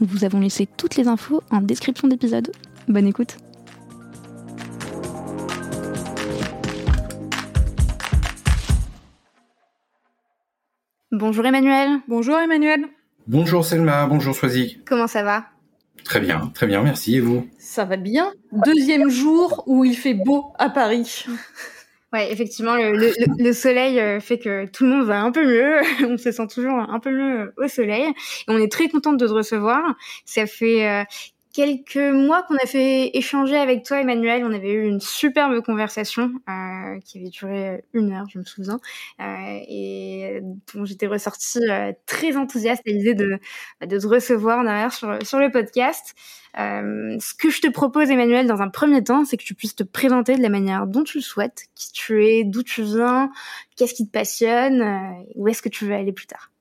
Nous vous avons laissé toutes les infos en description d'épisode. Bonne écoute Bonjour Emmanuel. Bonjour Emmanuel. Bonjour Selma, bonjour Swazik. Comment ça va? Très bien, très bien, merci. Et vous? Ça va bien. Deuxième jour où il fait beau à Paris. Ouais, effectivement, le, soleil euh, fait que tout le monde va un peu mieux. On se sent toujours un peu mieux au soleil. Et on est très contente de te recevoir. Ça fait euh, quelques mois qu'on a fait échanger avec toi, Emmanuel. On avait eu une superbe conversation euh, qui avait duré une heure, je me souviens, euh, et dont j'étais ressortie euh, très enthousiaste à l'idée de, de te recevoir derrière sur, sur le podcast. Euh, ce que je te propose, Emmanuel, dans un premier temps, c'est que tu puisses te présenter de la manière dont tu le souhaites, qui tu es, d'où tu viens, qu'est-ce qui te passionne, euh, où est-ce que tu veux aller plus tard.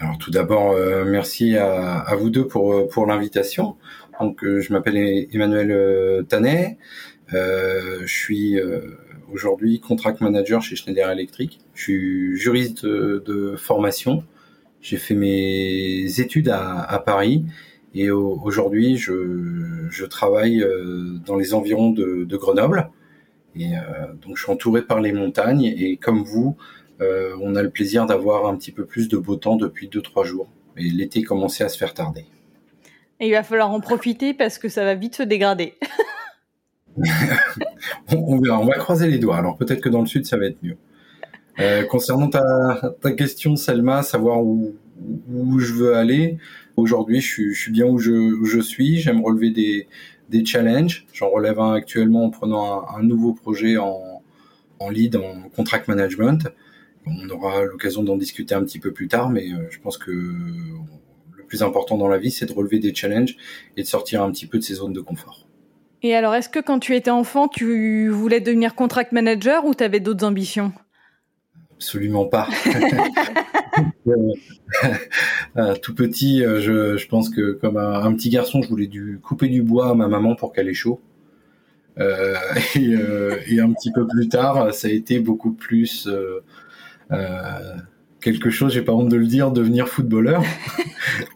Alors tout d'abord, euh, merci à, à, vous deux pour euh, pour l'invitation. Donc euh, je m'appelle Emmanuel Tanet. je suis aujourd'hui contract manager chez Schneider Electric. Je suis juriste de, formation. J'ai fait mes études à, à Paris et aujourd'hui je, je, travaille dans les environs de, de Grenoble. Et donc je suis entouré par les montagnes et comme vous, euh, on a le plaisir d'avoir un petit peu plus de beau temps depuis 2-3 jours. Et l'été commençait à se faire tarder. Et il va falloir en profiter parce que ça va vite se dégrader. on, verra, on va croiser les doigts. Alors peut-être que dans le sud, ça va être mieux. Euh, concernant ta, question, Selma, savoir où, je veux aller, aujourd'hui, je suis, bien où je, suis. J'aime relever des, challenges. J'en relève un actuellement en prenant un, nouveau projet en, en lead, en contract management. On aura l'occasion d'en discuter un petit peu plus tard, mais euh, je pense que le plus important dans la vie, c'est de relever des challenges et de sortir un petit peu de ses zones de confort. Et alors, est-ce que quand tu étais enfant, tu voulais devenir contract manager ou tu avais d'autres ambitions? Absolument pas. Euh, tout petit, euh, je, pense que comme un, petit garçon, je voulais du, couper du bois à ma maman pour qu'elle ait chaud. et, un petit peu plus tard, ça a été beaucoup plus euh, quelque chose, j'ai pas honte de le dire, devenir footballeur.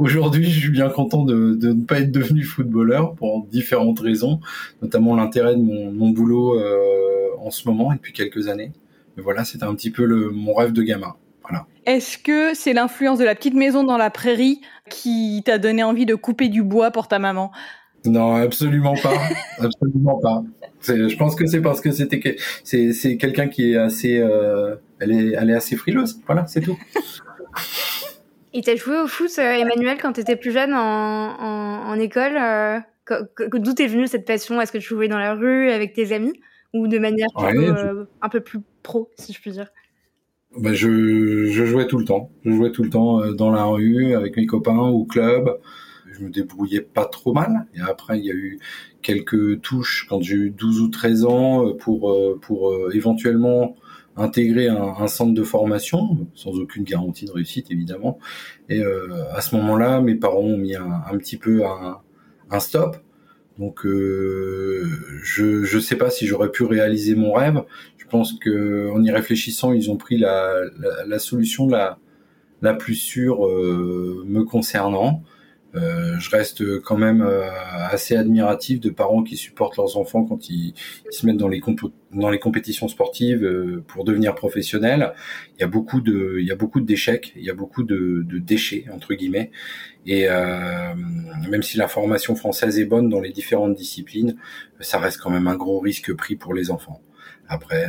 Aujourd'hui, je suis bien content de, ne pas être devenu footballeur pour différentes raisons, notamment l'intérêt de mon, boulot euh, en ce moment et depuis quelques années. Mais voilà, c'était un petit peu le, mon rêve de gamin. Voilà. Est-ce que c'est l'influence de la petite maison dans la prairie qui t'a donné envie de couper du bois pour ta maman? Non, absolument pas, absolument pas. Je pense que c'est parce que c'était c'est quelqu'un qui est assez, euh, elle est elle est assez frileuse. Voilà, c'est tout. Et t'as joué au foot, euh, Emmanuel, quand t'étais plus jeune en, en, école. Euh, D'où t'es venue cette passion? Est-ce que tu jouais dans la rue avec tes amis? Ou de manière euh, un peu plus pro, si je puis dire? Bah, je, je jouais tout le temps. Je jouais tout le temps dans la rue avec mes copains au club je me débrouillais pas trop mal. Et après, il y a eu quelques touches quand j'ai eu 12 ou 13 ans euh, pour, euh, pour euh, éventuellement intégrer un, centre de formation, sans aucune garantie de réussite évidemment. Et à ce moment-là, mes parents ont mis un, petit peu un, stop. Donc je je sais pas si j'aurais pu réaliser mon rêve. Je pense que en y réfléchissant, ils ont pris la la, la solution la la plus sûre me concernant. Euh, je reste quand même euh, assez admiratif de parents qui supportent leurs enfants quand ils, se mettent dans les, dans les compétitions sportives euh, pour devenir professionnels. Il y a beaucoup de, il y a beaucoup d'échecs, il y a beaucoup de, de, déchets entre guillemets. Et même si la formation française est bonne dans les différentes disciplines, ça reste quand même un gros risque pris pour les enfants. Après,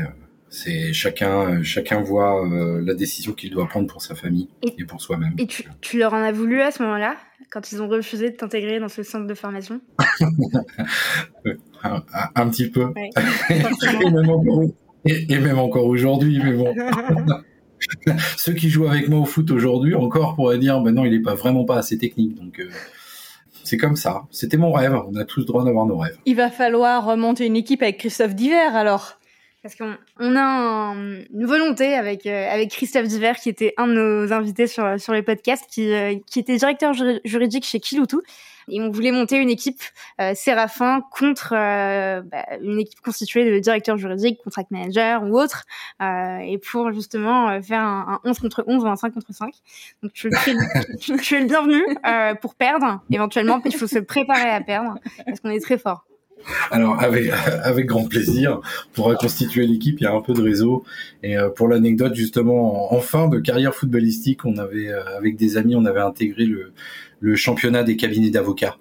c'est chacun, chacun voit la décision qu'il doit prendre pour sa famille et, pour soi-même. Et tu, tu leur en as voulu à ce moment-là quand ils ont refusé de t'intégrer dans ce centre de formation? Un, petit peu. et, même encore, aujourd'hui, mais bon. Ceux qui jouent avec moi au foot aujourd'hui encore pourraient dire, ben non, il n'est pas vraiment pas assez technique. Donc euh, c'est comme ça. C'était mon rêve. On a tous le droit d'avoir nos rêves. Il va falloir remonter une équipe avec Christophe Diver alors. Parce qu'on on a une volonté avec euh, avec Christophe Diver qui était un de nos invités sur sur les podcasts, qui euh, qui était directeur juridique chez Kiloutou, et on voulait monter une équipe euh, Séraphin contre euh, bah, une équipe constituée de directeurs juridiques, contract manager ou autres, et pour justement faire un, un, 11 contre 11 ou un 5 contre 5. Donc tu, tu, tu es le bienvenu pour perdre éventuellement, il faut se préparer à perdre parce qu'on est très fort. Alors avec avec grand plaisir pour reconstituer l'équipe, il y a un peu de réseau. Et euh, pour l'anecdote justement en, fin de carrière footballistique, on avait euh, avec des amis, on avait intégré le le championnat des cabinets d'avocats.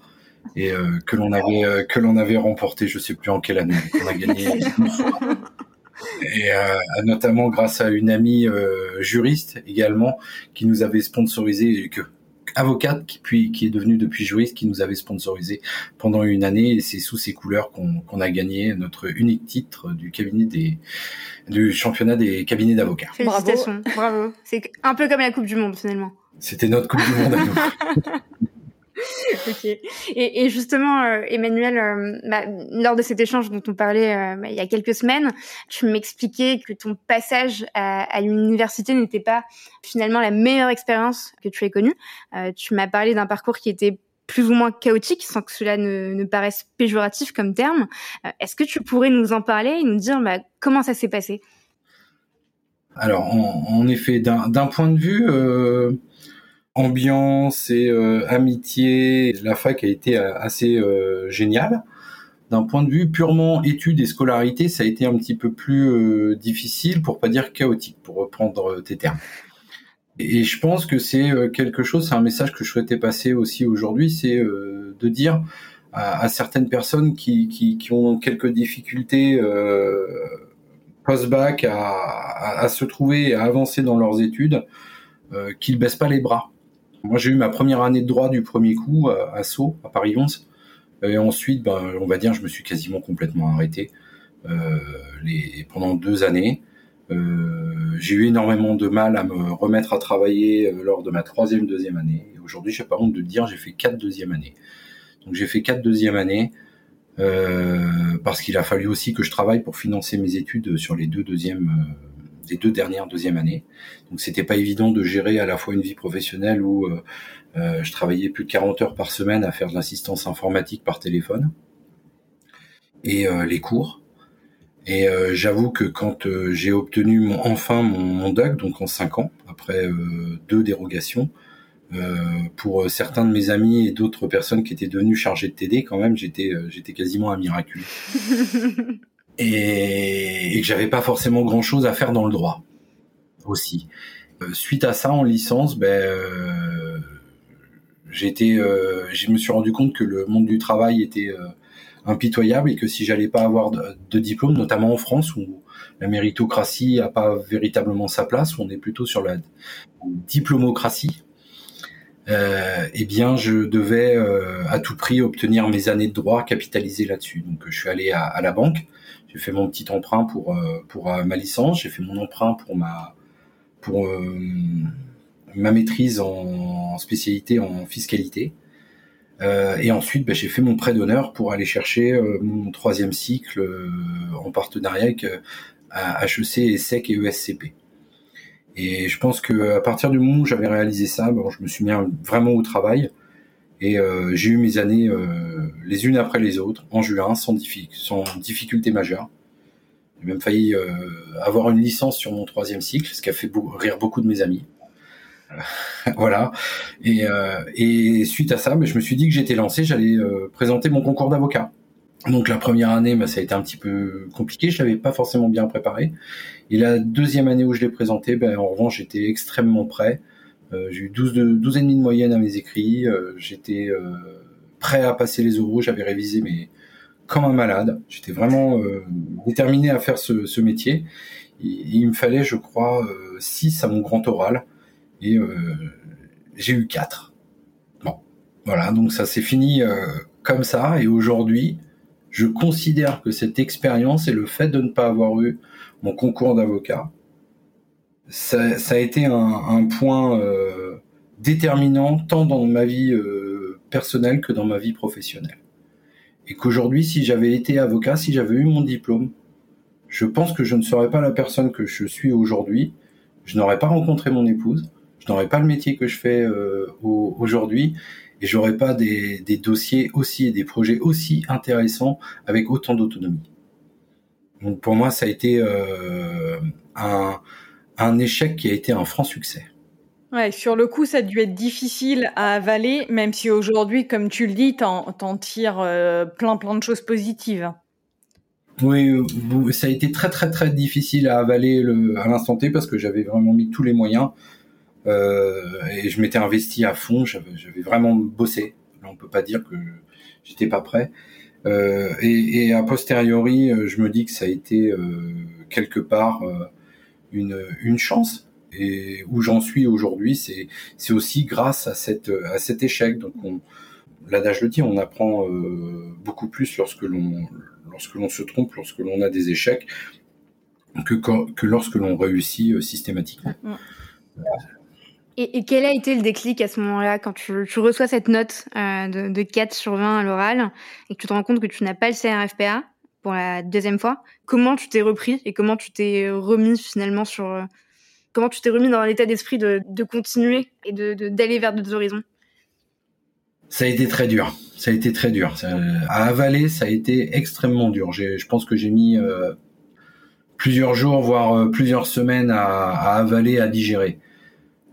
Et euh, que l'on avait que l'on avait remporté, je sais plus en quelle année, on a gagné. Et notamment grâce à une amie juriste également qui nous avait sponsorisé et que avocate qui puis qui est devenue depuis juriste qui nous avait sponsorisé pendant une année et c'est sous ces couleurs qu'on a gagné notre unique titre du cabinet des du championnat des cabinets d'avocats. Félicitations, bravo. C'est un peu comme la Coupe du Monde finalement. C'était notre Coupe du Monde à nous. ok. Et, et justement, euh, Emmanuel, euh, bah, lors de cet échange dont on parlait euh, bah, il y a quelques semaines, tu m'expliquais que ton passage à, à l'université n'était pas finalement la meilleure expérience que tu aies connue. tu m'as parlé d'un parcours qui était plus ou moins chaotique, sans que cela ne, ne péjoratif péjoratif comme terme. Est-ce que tu pourrais nous en parler et nous dire bah, comment ça s'est passé? Alors, en, en effet, d'un point de vue ambiance et euh, amitié. La fac a été euh, assez euh, géniale. D'un point de vue purement études et scolarité, ça a été un petit peu plus difficile, pour pas dire chaotique, pour reprendre tes termes. Et je pense que c'est quelque chose, c'est un message que je souhaitais passer aussi aujourd'hui, c'est de dire à, certaines personnes qui, qui, qui, ont quelques difficultés euh, post-bac à, à, se trouver et à avancer dans leurs études, euh, qu'ils baissent pas les bras. Moi, j'ai eu ma première année de droit du premier coup à, Sceaux, à Paris 11. Et ensuite, ben, on va dire, je me suis quasiment complètement arrêté euh, les, pendant deux années. Euh, j'ai eu énormément de mal à me remettre à travailler euh, lors de ma troisième, deuxième année. Aujourd'hui, j'ai pas honte de dire, j'ai fait quatre deuxième années. Donc j'ai fait quatre deuxième années euh, parce qu'il a fallu aussi que je travaille pour financer mes études sur les deux deuxièmes deux dernières deuxième années. Donc c'était pas évident de gérer à la fois une vie professionnelle où euh, euh, je travaillais plus de 40 heures par semaine à faire de l'assistance informatique par téléphone et euh, les cours. Et j'avoue que quand j'ai obtenu mon, enfin mon, mon donc en 5 ans, après deux dérogations, pour certains de mes amis et d'autres personnes qui étaient devenues chargées de TD, quand même, j'étais j'étais quasiment un miracle. et, que j'avais pas forcément grand chose à faire dans le droit aussi. Euh, suite à ça, en licence, ben, euh, j'étais, euh, je me suis rendu compte que le monde du travail était impitoyable et que si j'allais pas avoir de, diplôme, notamment en France où la méritocratie a pas véritablement sa place, où on est plutôt sur la diplomocratie, euh, eh bien, je devais à tout prix obtenir mes années de droit, capitaliser là-dessus. Donc, je suis allé à la banque, j'ai fait mon petit emprunt pour euh, pour euh, ma licence, j'ai fait mon emprunt pour ma pour euh, ma maîtrise en, spécialité en fiscalité. et ensuite, bah, j'ai fait mon prêt d'honneur pour aller chercher mon troisième cycle en partenariat avec HEC, ESSEC et ESCP. Et je pense que à partir du moment où j'avais réalisé ça, bon, je me suis mis vraiment au travail et euh, j'ai eu mes années, euh, les unes après les autres en juin sans, sans difficulté majeure. J'ai même failli avoir une licence sur mon troisième cycle, ce qui a fait rire beaucoup de mes amis. voilà. Et, et, suite à ça, ben, je me suis dit que j'étais lancé, j'allais présenter mon concours d'avocat. Donc la première année, bah, ça a été un petit peu compliqué, je l'avais pas forcément bien préparé. Et la deuxième année où je l'ai présenté, ben, en revanche, j'étais extrêmement prêt. Euh, j'ai eu 12, de, 12 et demi de moyenne à mes écrits. Euh, j'étais euh, prêt à passer les oraux. J'avais révisé mais comme un malade. J'étais vraiment déterminé à faire ce, métier. Il me fallait, je crois, 6 à mon grand oral. Et j'ai eu 4. Bon, voilà. Donc ça s'est fini comme ça. Et aujourd'hui, je considère que cette expérience et le fait de ne pas avoir eu mon concours d'avocat, ça, a été un, point euh, déterminant tant dans ma vie euh, personnelle que dans ma vie professionnelle. Et qu'aujourd'hui, si j'avais été avocat, si j'avais eu mon diplôme, je pense que je ne serais pas la personne que je suis aujourd'hui. Je n'aurais pas rencontré mon épouse, je n'aurais pas le métier que je fais euh, aujourd'hui, et j'aurais pas des, des, dossiers aussi et des projets aussi intéressants avec autant d'autonomie. Donc pour moi, ça a été euh, un, un échec qui a été un franc succès. Ouais, sur le coup, ça a dû être difficile à avaler, même si aujourd'hui, comme tu le dis, t'en, t'en tires euh, plein plein de choses positives. Oui, ça a été très très très difficile à avaler le, à l'instant T parce que j'avais vraiment mis tous les moyens. Euh, et je m'étais investi à fond, j'avais, vraiment bossé. Là, on peut pas dire que j'étais pas prêt. Euh, et, et, a posteriori, euh, je me dis que ça a été euh, quelque part euh, une, une chance. Et où j'en suis aujourd'hui, c'est, c'est aussi grâce à, cette, à cet échec. Donc, on, l'adage le dit, on apprend beaucoup plus lorsque l'on, lorsque l'on se trompe, lorsque l'on a des échecs, que, que lorsque l'on réussit systématiquement. Et, quel a été le déclic à ce moment-là, quand tu, reçois cette note euh, de, de, 4 sur 20 à l'oral et que tu te rends compte que tu n'as pas le CRFPA pour la deuxième fois? Comment tu t'es repris et comment tu t'es remis finalement sur... Euh, comment tu t'es remis dans l'état d'esprit de, continuer et d'aller vers d'autres horizons ça a été très dur. Ça a été très dur. à avaler, ça a été extrêmement dur. Je pense que j'ai mis euh, plusieurs jours, voire plusieurs semaines à, avaler, à digérer.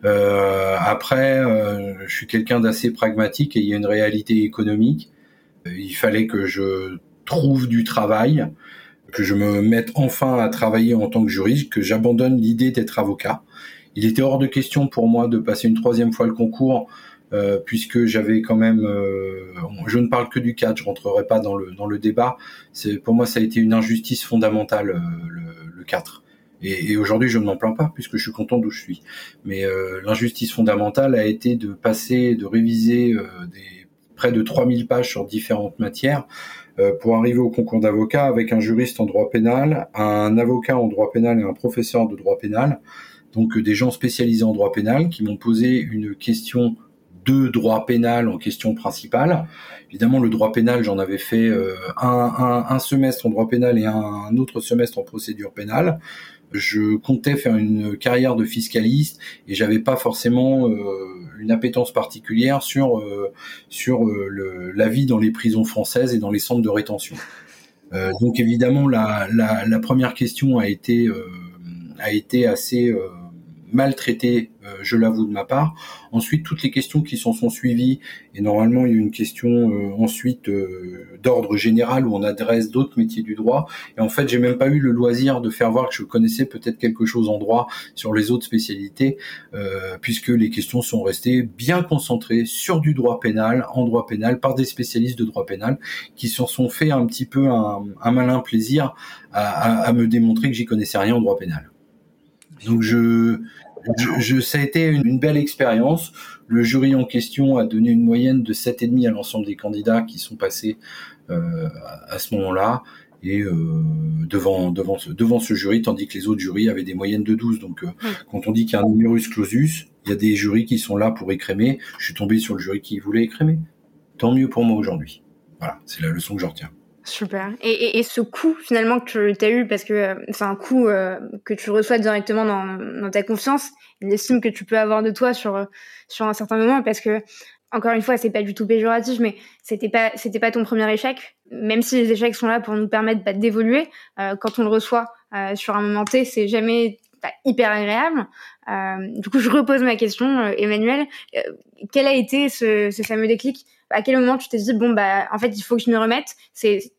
Euh, après, euh, je suis quelqu'un d'assez pragmatique et il y a une réalité économique. Euh, il fallait que je trouve du travail, que je me mette enfin à travailler en tant que juriste, que j'abandonne l'idée d'être avocat. Il était hors de question pour moi de passer une troisième fois le concours, euh, puisque j'avais quand même, euh, je ne parle que du cadre, je rentrerai pas dans le dans le débat. C'est pour moi ça a été une injustice fondamentale le, le 4. Et, et aujourd'hui, je ne m'en plains pas puisque je suis content d'où je suis. Mais euh, l'injustice fondamentale a été de passer, de réviser euh, des, près de 3000 pages sur différentes matières euh, pour arriver au concours d'avocat avec un juriste en droit pénal, un avocat en droit pénal et un professeur de droit pénal. Donc des gens spécialisés en droit pénal qui m'ont posé une question de droit pénal en question principale. Évidemment, le droit pénal, j'en avais fait un, un, semestre en droit pénal et un autre semestre en procédure pénale je comptais faire une carrière de fiscaliste et j'avais pas forcément euh, une appétence particulière sur euh, sur euh, le, la vie dans les prisons françaises et dans les centres de rétention. donc évidemment la, la, la, première question a été a été assez maltraité, euh, je l'avoue de ma part. Ensuite, toutes les questions qui s'en sont suivies, et normalement il y a une question euh, ensuite euh, d'ordre général où on adresse d'autres métiers du droit. Et en fait, j'ai même pas eu le loisir de faire voir que je connaissais peut-être quelque chose en droit sur les autres spécialités, puisque les questions sont restées bien concentrées sur du droit pénal, en droit pénal, par des spécialistes de droit pénal qui s'en sont fait un petit peu un, malin plaisir à, à me démontrer que j'y connaissais rien en droit pénal. Donc je, je, ça a été une, belle expérience. Le jury en question a donné une moyenne de 7,5 à l'ensemble des candidats qui sont passés euh, à ce moment-là et euh, devant devant ce, devant ce jury, tandis que les autres jurys avaient des moyennes de 12. Donc euh, quand on dit qu'il y a un numerus clausus, il y a des jurys qui sont là pour écrémer. Je suis tombé sur le jury qui voulait écrémer. Tant mieux pour moi aujourd'hui. Voilà, c'est la leçon que je retiens. Super. Et, et, et, ce coup finalement que tu as eu, parce que euh, c'est un coup euh, que tu reçois directement dans, dans ta confiance, une estime que tu peux avoir de toi sur sur un certain moment, parce que encore une fois, c'est pas du tout péjoratif, mais c'était pas c'était pas ton premier échec. Même si les échecs sont là pour nous permettre bah, d'évoluer, euh, quand on le reçoit euh, sur un moment T, c'est jamais bah, hyper agréable. Euh, du coup, je repose ma question, Emmanuel. quel a été ce, ce fameux déclic? À quel moment tu t'es dit bon bah en fait il faut que je me remette? C'est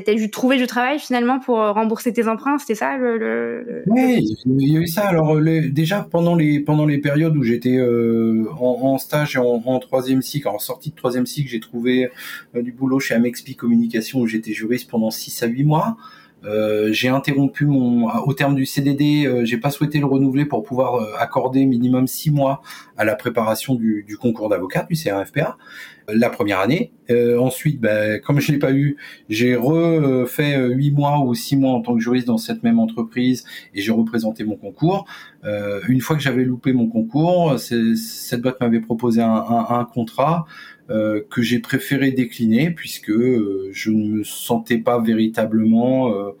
t'as dû trouver du travail finalement pour euh, rembourser tes emprunts, c'était ça le, Oui, il y a eu ça. Alors déjà pendant les pendant les périodes où j'étais euh, en, stage et en, troisième cycle, en sortie de troisième cycle, j'ai trouvé euh, du boulot chez Amexpi Communication où j'étais juriste pendant 6 à 8 mois. Euh, j'ai interrompu mon au terme du CDD, euh, j'ai pas souhaité le renouveler pour pouvoir euh, accorder minimum six mois à la préparation du, du concours d'avocat du CRFPA la première année. ensuite, ben, comme je l'ai pas eu, j'ai refait huit mois ou six mois en tant que juriste dans cette même entreprise et j'ai représenté mon concours. une fois que j'avais loupé mon concours, cette boîte m'avait proposé un, un, un contrat euh, que j'ai préféré décliner puisque euh, je ne me sentais pas véritablement euh,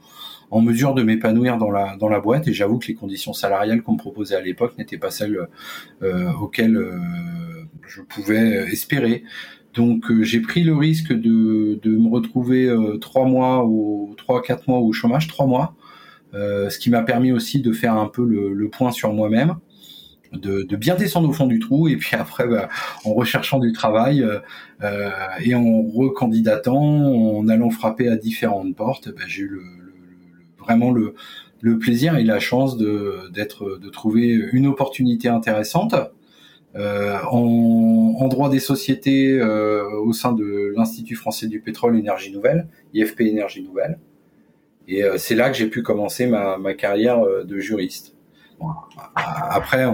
en mesure de m'épanouir dans la dans la boîte et j'avoue que les conditions salariales qu'on me proposait à l'époque n'étaient pas celles auxquelles je pouvais espérer. Donc j'ai pris le risque de, de me retrouver trois mois ou trois quatre mois au chômage, trois mois, ce qui m'a permis aussi de faire un peu le, le point sur moi-même de, de, bien descendre au fond du trou et puis après bah, en recherchant du travail euh, euh, et en recandidatant, en allant frapper à différentes portes, bah, j'ai eu le, vraiment le, plaisir et la chance de d'être de trouver une opportunité intéressante euh, en, en, droit des sociétés euh, au sein de l'Institut français du pétrole énergie nouvelle, IFP énergie nouvelle. Et euh, c'est là que j'ai pu commencer ma, ma carrière de juriste. Après,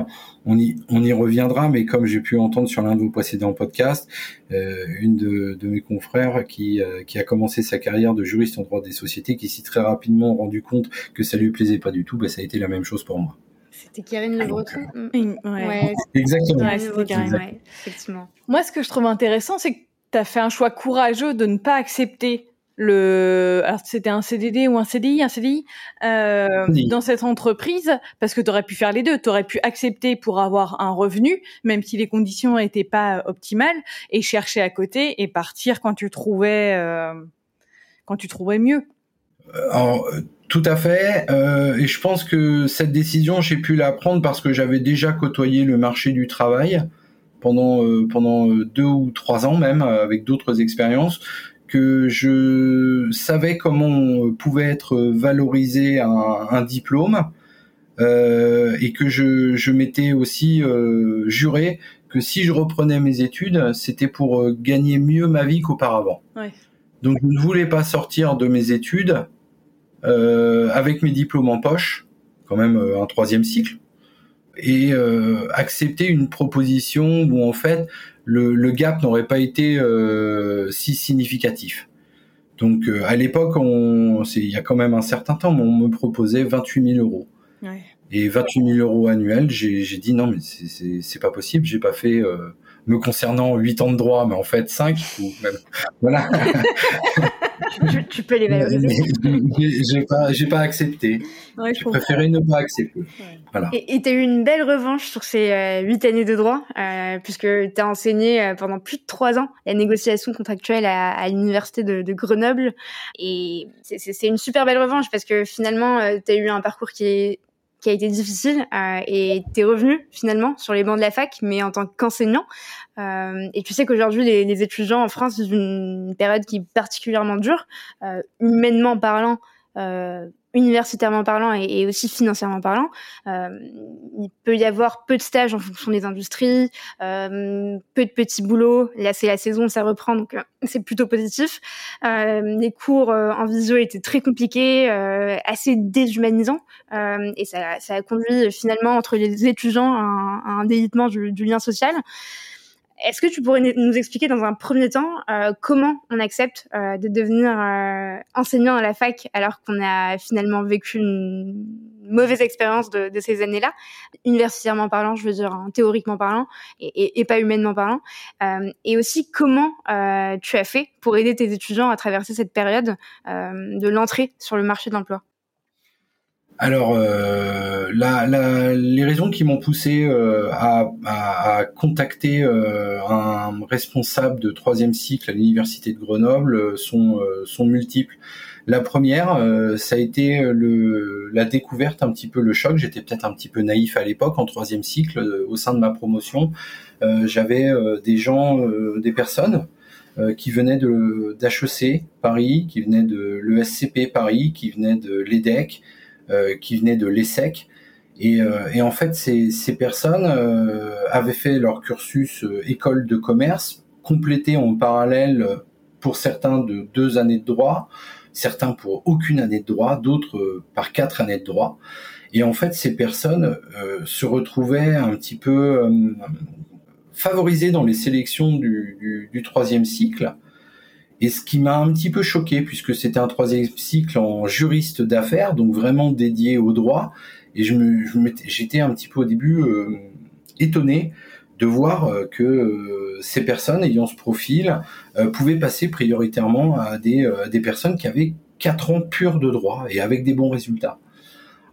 on y, on y reviendra, mais comme j'ai pu entendre sur l'un de vos précédents podcasts, euh, une de, de, mes confrères qui, euh, qui a commencé sa carrière de juriste en droit des sociétés, qui s'est très rapidement rendu compte que ça lui plaisait pas du tout, bah, ça a été la même chose pour moi. C'était Karine Le Breton. Euh, ouais. Exactement. Ouais, effectivement. Moi, ce que je trouve intéressant, c'est que tu as fait un choix courageux de ne pas accepter le alors c'était un CDD ou un CDI un CDI euh, dans cette entreprise parce que tu aurais pu faire les deux. Tu aurais pu accepter pour avoir un revenu même si les conditions n'étaient pas optimales et chercher à côté et partir quand tu trouvais euh, quand tu trouvais mieux. Euh, alors, tout à fait. Euh, et je pense que cette décision j'ai pu la prendre parce que j'avais déjà côtoyé le marché du travail pendant euh, pendant deux ou trois ans même avec d'autres expériences que je savais comment on pouvait être valorisé un, un diplôme euh, et que je, je m'étais aussi euh, juré que si je reprenais mes études, c'était pour euh, gagner mieux ma vie qu'auparavant. Ouais. Donc je ne voulais pas sortir de mes études avec mes diplômes en poche, quand même un troisième cycle, et accepter une proposition où en fait le, le gap n'aurait pas été euh, si significatif. Donc euh, à l'époque, il y a quand même un certain temps, on me proposait 28 000 euros. Ouais. Et 28 000 euros annuels, j'ai dit non mais c'est pas possible, j'ai pas fait euh, me concernant 8 ans de droit, mais en fait 5 ou même voilà. Tu, tu, peux les valoriser. J'ai pas, j'ai pas accepté. Ouais, j'ai préféré ne pas accepter. Ouais. Voilà. Et tu as eu une belle revanche sur ces euh, huit années de droit, euh, puisque tu as enseigné euh, pendant plus de trois ans la négociation contractuelle à, à l'université de, de, Grenoble. Et c'est une super belle revanche parce que finalement, euh, tu as eu un parcours qui est qui a été difficile euh, et t'es revenu finalement sur les bancs de la fac, mais en tant qu'enseignant. Euh, et tu sais qu'aujourd'hui, les, les, étudiants en France vivent une période qui est particulièrement dure, euh, humainement parlant, euh, universitairement parlant et, aussi financièrement parlant. Euh, il peut y avoir peu de stages en fonction des industries, euh, peu de petits boulots. Là, c'est la saison, ça reprend, donc euh, c'est plutôt positif. Les cours en visio étaient très compliqués, assez déshumanisants, et ça, a conduit finalement entre les étudiants à un, délitement du lien social. Est-ce que tu pourrais nous expliquer dans un premier temps euh, comment on accepte euh, de devenir euh, enseignant à la fac alors qu'on a finalement vécu une mauvaise expérience de, ces années-là, universitairement parlant, je veux dire, hein, théoriquement parlant, et, et, et, pas humainement parlant, euh, et aussi comment tu as fait pour aider tes étudiants à traverser cette période de l'entrée sur le marché de l'emploi? Alors, euh, la, la, les raisons qui m'ont poussé euh, à, à, à, contacter euh, un responsable de troisième cycle à l'université de Grenoble euh, sont, euh, sont multiples. La première, ça a été le, la découverte, un petit peu le choc. J'étais peut-être un petit peu naïf à l'époque en troisième cycle au sein de ma promotion. J'avais des gens, des personnes qui venaient d'HEC Paris, qui venaient de l'ESCP Paris, qui venaient de l'EDEC, euh, qui venaient de l'ESSEC. Et, euh, et, en fait, ces, ces personnes euh, avaient fait leur cursus école de commerce, complété en parallèle pour certains de deux années de droit, certains pour aucune année de droit, d'autres par quatre années de droit. Et en fait, ces personnes euh, se retrouvaient un petit peu euh, favorisées dans les sélections du, du, du troisième cycle, et ce qui m'a un petit peu choqué, puisque c'était un troisième cycle en juriste d'affaires, donc vraiment dédié au droit, et je me, j'étais un petit peu au début euh, étonné de voir euh, que euh, ces personnes ayant ce profil pouvaient passer prioritairement à des, des personnes qui avaient quatre ans purs de droit et avec des bons résultats.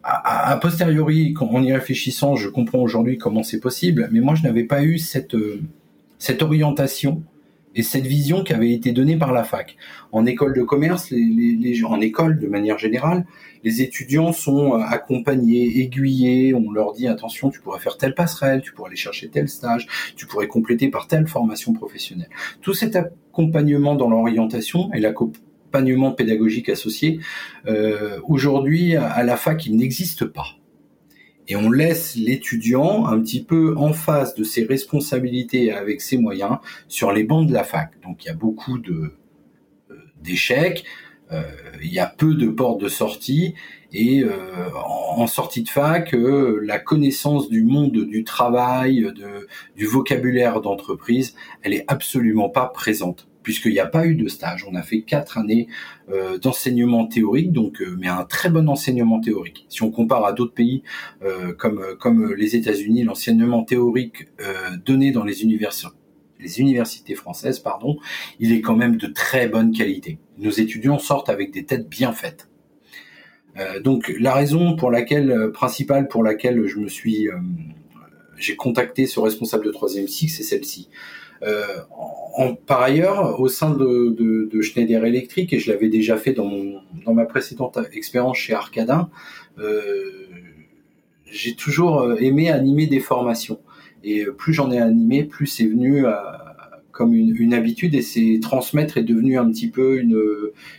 A, a, posteriori, en y réfléchissant, je comprends aujourd'hui comment c'est possible, mais moi je n'avais pas eu cette, cette orientation et cette vision qui avait été donnée par la fac. En école de commerce, les, en école de manière générale, les étudiants sont euh, accompagnés, aiguillés, on leur dit attention, tu pourrais faire telle passerelle, tu pourrais aller chercher tel stage, tu pourrais compléter par telle formation professionnelle. Tout cet accompagnement dans l'orientation et l'accompagnement pédagogique associé, euh, aujourd'hui à la fac, il n'existe pas et on laisse l'étudiant un petit peu en face de ses responsabilités avec ses moyens sur les bancs de la fac. Donc il y a beaucoup de euh, d'échecs, euh, il y a peu de portes de sortie et euh, en, sortie de fac, la connaissance du monde du travail, du vocabulaire d'entreprise, elle est absolument pas présente puisqu'il n'y a pas eu de stage. On a fait quatre années euh, d'enseignement théorique, donc euh, mais un très bon enseignement théorique. Si on compare à d'autres pays euh, comme comme les États-Unis, l'enseignement théorique donné dans les universités françaises, pardon, il est quand même de très bonne qualité. Nos étudiants sortent avec des têtes bien faites. donc la raison pour laquelle principale pour laquelle je me suis j'ai contacté ce responsable de troisième cycle, c'est celle-ci. Euh, en, par ailleurs, au sein de, de, de, Schneider Electric, et je l'avais déjà fait dans, mon, dans ma précédente expérience chez Arcadin, euh, j'ai toujours euh, aimé animer des formations. Et plus j'en ai animé, plus c'est venu à, comme une, une, habitude et c'est transmettre est devenu un petit peu une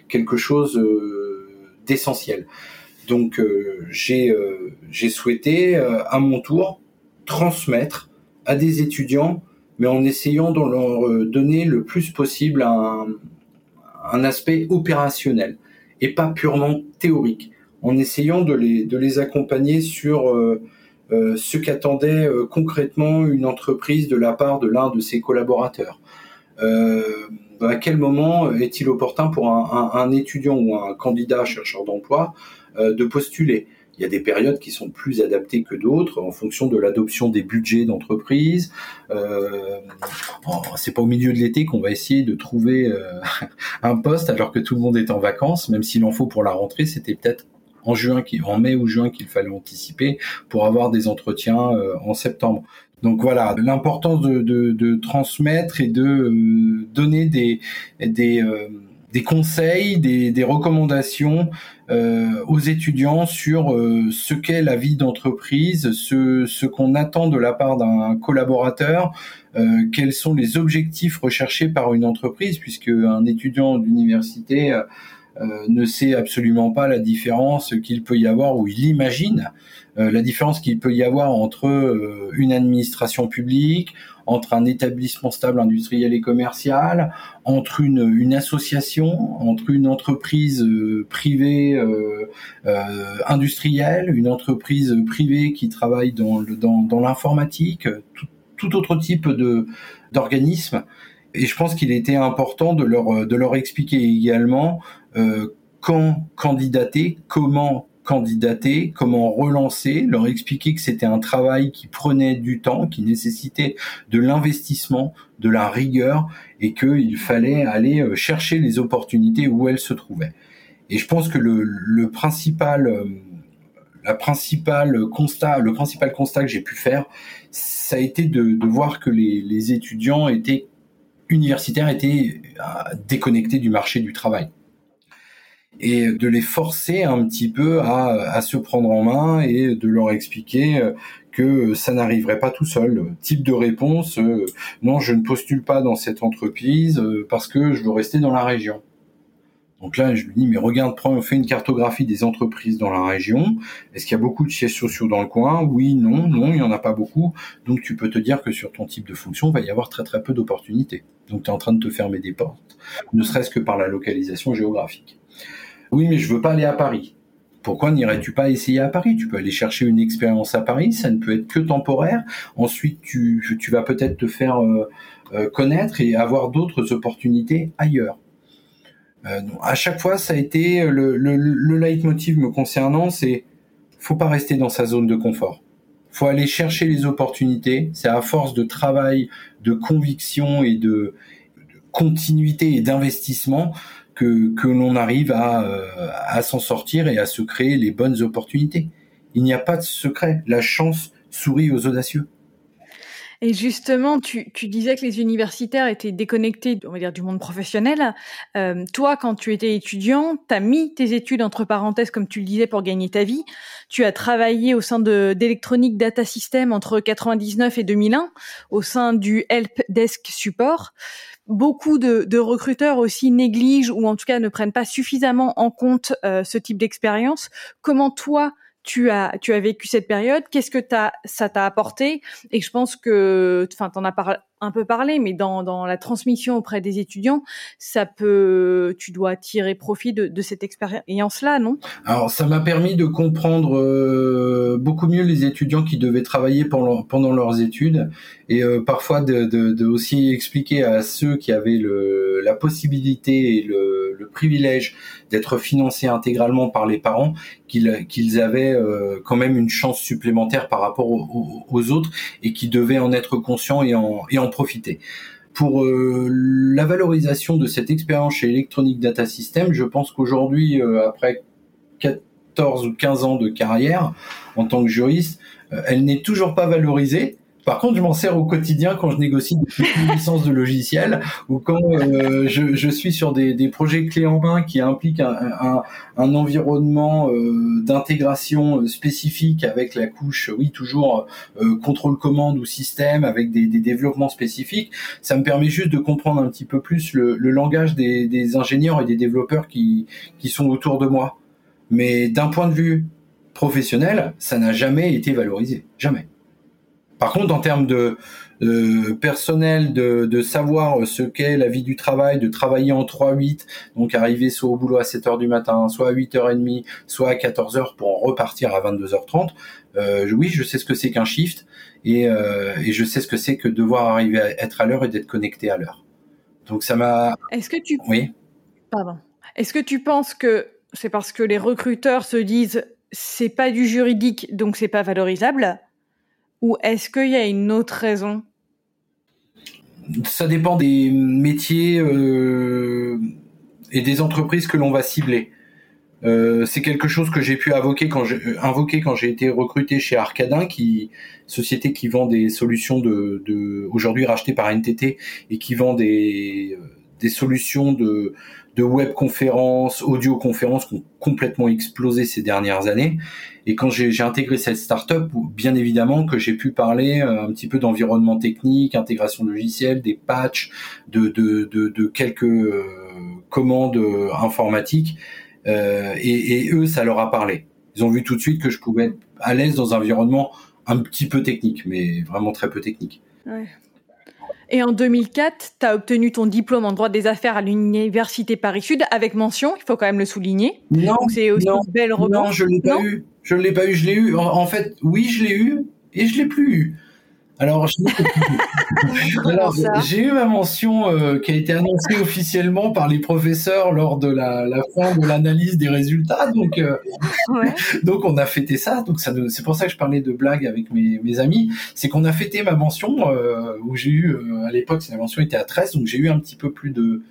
quelque chose euh, d'essentiel. Donc euh, j'ai j'ai souhaité à mon tour transmettre à des étudiants mais en essayant de leur euh, donner le plus possible un, un aspect opérationnel et pas purement théorique, en essayant de les, de les accompagner sur euh, euh ce qu'attendait concrètement une entreprise de la part de l'un de ses collaborateurs. À quel moment est-il opportun pour un, étudiant ou un candidat chercheur d'emploi de postuler? Il y a des périodes qui sont plus adaptées que d'autres en fonction de l'adoption des budgets d'entreprise. Euh, c'est pas au milieu de l'été qu'on va essayer de trouver euh, un poste alors que tout le monde est en vacances, même s'il en faut pour la rentrée. C'était peut-être en juin, en mai ou juin qu'il fallait anticiper pour avoir des entretiens euh, en septembre. Donc voilà, l'importance de, de, de, transmettre et de euh, donner des, des euh, des conseils, des, des recommandations euh, aux étudiants sur euh, ce qu'est la vie d'entreprise, ce, ce qu'on attend de la part d'un collaborateur, euh, quels sont les objectifs recherchés par une entreprise, puisque un étudiant d'université euh, ne sait absolument pas la différence qu'il peut y avoir ou il imagine euh, la différence qu'il peut y avoir entre euh, une administration publique, entre un établissement stable industriel et commercial, entre une, une association, entre une entreprise euh, privée euh, industrielle, une entreprise privée qui travaille dans, dans, dans l'informatique, tout, tout, autre type de d'organisme. Et je pense qu'il était important de leur de leur expliquer également euh, quand candidater, comment candidater, comment relancer, leur expliquer que c'était un travail qui prenait du temps, qui nécessitait de l'investissement, de la rigueur et qu'il fallait aller euh, chercher les opportunités où elles se trouvaient. Et je pense que le, euh, principal constat que j'ai pu faire, ça a été de, voir que les, étudiants universitaires étaient déconnectés du marché du travail et de les forcer un petit peu à, à, se prendre en main et de leur expliquer que ça n'arriverait pas tout seul. Type de réponse, euh, non, je ne postule pas dans cette entreprise euh, parce que je veux rester dans la région. Donc là, je lui dis, mais regarde, prends, fais une cartographie des entreprises dans la région. Est-ce qu'il y a beaucoup de sièges sociaux dans le coin? Oui, non, non, il n'y en a pas beaucoup. Donc tu peux te dire que sur ton type de fonction, il va y avoir très très peu d'opportunités. Donc tu es en train de te fermer des portes, ne serait-ce que par la localisation géographique. Oui, mais je veux pas aller à Paris. Pourquoi n'irais-tu pas essayer à Paris? Tu peux aller chercher une expérience à Paris, ça ne peut être que temporaire. Ensuite, tu, vas peut-être te faire euh, euh, connaître et avoir d'autres opportunités ailleurs. Euh, à chaque fois, ça a été le, le, le leitmotiv me concernant, c'est faut pas rester dans sa zone de confort. Faut aller chercher les opportunités. C'est à force de travail, de conviction et de continuité et d'investissement que, que l'on arrive à, euh, à s'en sortir et à se créer les bonnes opportunités. Il n'y a pas de secret. La chance sourit aux audacieux. Et justement, tu, tu, disais que les universitaires étaient déconnectés, on va dire, du monde professionnel. Euh, toi, quand tu étais étudiant, tu as mis tes études entre parenthèses, comme tu le disais, pour gagner ta vie. Tu as travaillé au sein de d'Electronic Data System entre 99 et 2001, au sein du Help Desk Support beaucoup de, recruteurs aussi négligent ou en tout cas ne prennent pas suffisamment en compte euh, ce type d'expérience. Comment toi, tu as tu as vécu cette période? Qu'est-ce que ça t'a apporté? Et je pense que, enfin, t'en as parlé un peu parlé, mais dans, dans la transmission auprès des étudiants, ça peut, tu dois tirer profit de, de cette expérience-là, non? Alors, ça m'a permis de comprendre euh, beaucoup mieux les étudiants qui devaient travailler pendant, pendant leurs études et euh, parfois de, de, de, aussi expliquer à ceux qui avaient le, la possibilité et le, le privilège d'être financés intégralement par les parents qu'ils qu'ils avaient euh, quand même une chance supplémentaire par rapport aux, aux, autres et qui devaient en être conscients et en, et en profiter. Pour euh, la valorisation de cette expérience chez Electronic Data System, je pense qu'aujourd'hui, euh, après 14 ou 15 ans de carrière en tant que juriste, euh, elle n'est toujours pas valorisée par contre, je m'en sers au quotidien quand je négocie des licences de logiciels ou quand euh, je, je, suis sur des, des, projets clés en main qui impliquent un, un, un environnement euh, d'intégration euh, spécifique avec la couche, oui, toujours euh, contrôle commande ou système avec des, des, développements spécifiques. Ça me permet juste de comprendre un petit peu plus le, le langage des, des ingénieurs et des développeurs qui, qui sont autour de moi. Mais d'un point de vue professionnel, ça n'a jamais été valorisé. Jamais. Par contre, en termes de, personnel, de, savoir ce qu'est la vie du travail, de travailler en 3-8, donc arriver soit au boulot à 7h du matin, soit à 8h30, soit à 14h pour en repartir à 22h30, euh, oui, je sais ce que c'est qu'un shift et, euh, et, je sais ce que c'est que devoir arriver à être à l'heure et d'être connecté à l'heure. Donc ça m'a... Est-ce que tu... Oui. Pardon. Est-ce que tu penses que c'est parce que les recruteurs se disent c'est pas du juridique, donc c'est pas valorisable? Ou est-ce qu'il y a une autre raison? Ça dépend des métiers euh, et des entreprises que l'on va cibler. Euh, c'est quelque chose que j'ai pu invoquer quand j'ai euh, invoqué quand j'ai été recruté chez Arcadin, qui société qui vend des solutions de, aujourd'hui rachetées par NTT et qui vend des solutions de de webconférences, audioconférences qui ont complètement explosé ces dernières années. Et quand j'ai intégré cette startup, bien évidemment que j'ai pu parler euh, un petit peu d'environnement technique, intégration logicielle, des patchs, de, de, de, de quelques euh, commandes euh, informatiques. Euh, et, et, eux, ça leur a parlé. Ils ont vu tout de suite que je pouvais être à l'aise dans un environnement un petit peu technique, mais vraiment très peu technique. Ouais. Et en 2004, tu as obtenu ton diplôme en droit des affaires à l'université Paris-Sud avec mention, il faut quand même le souligner. Non, c'est aussi une belle Non, je l'ai pas eu. Je l'ai pas eu, je l'ai eu. En, fait, oui, je l'ai eu et je l'ai plus eu. Alors, j'ai eu ma mention euh, qui a été annoncée officiellement par les professeurs lors de la, la fin de l'analyse des résultats. Donc, euh, ouais. donc on a fêté ça. Donc ça, c'est pour ça que je parlais de blague avec mes, mes amis. C'est qu'on a fêté ma mention euh, où j'ai eu à l'époque, la mention était à 13, donc j'ai eu un petit peu plus de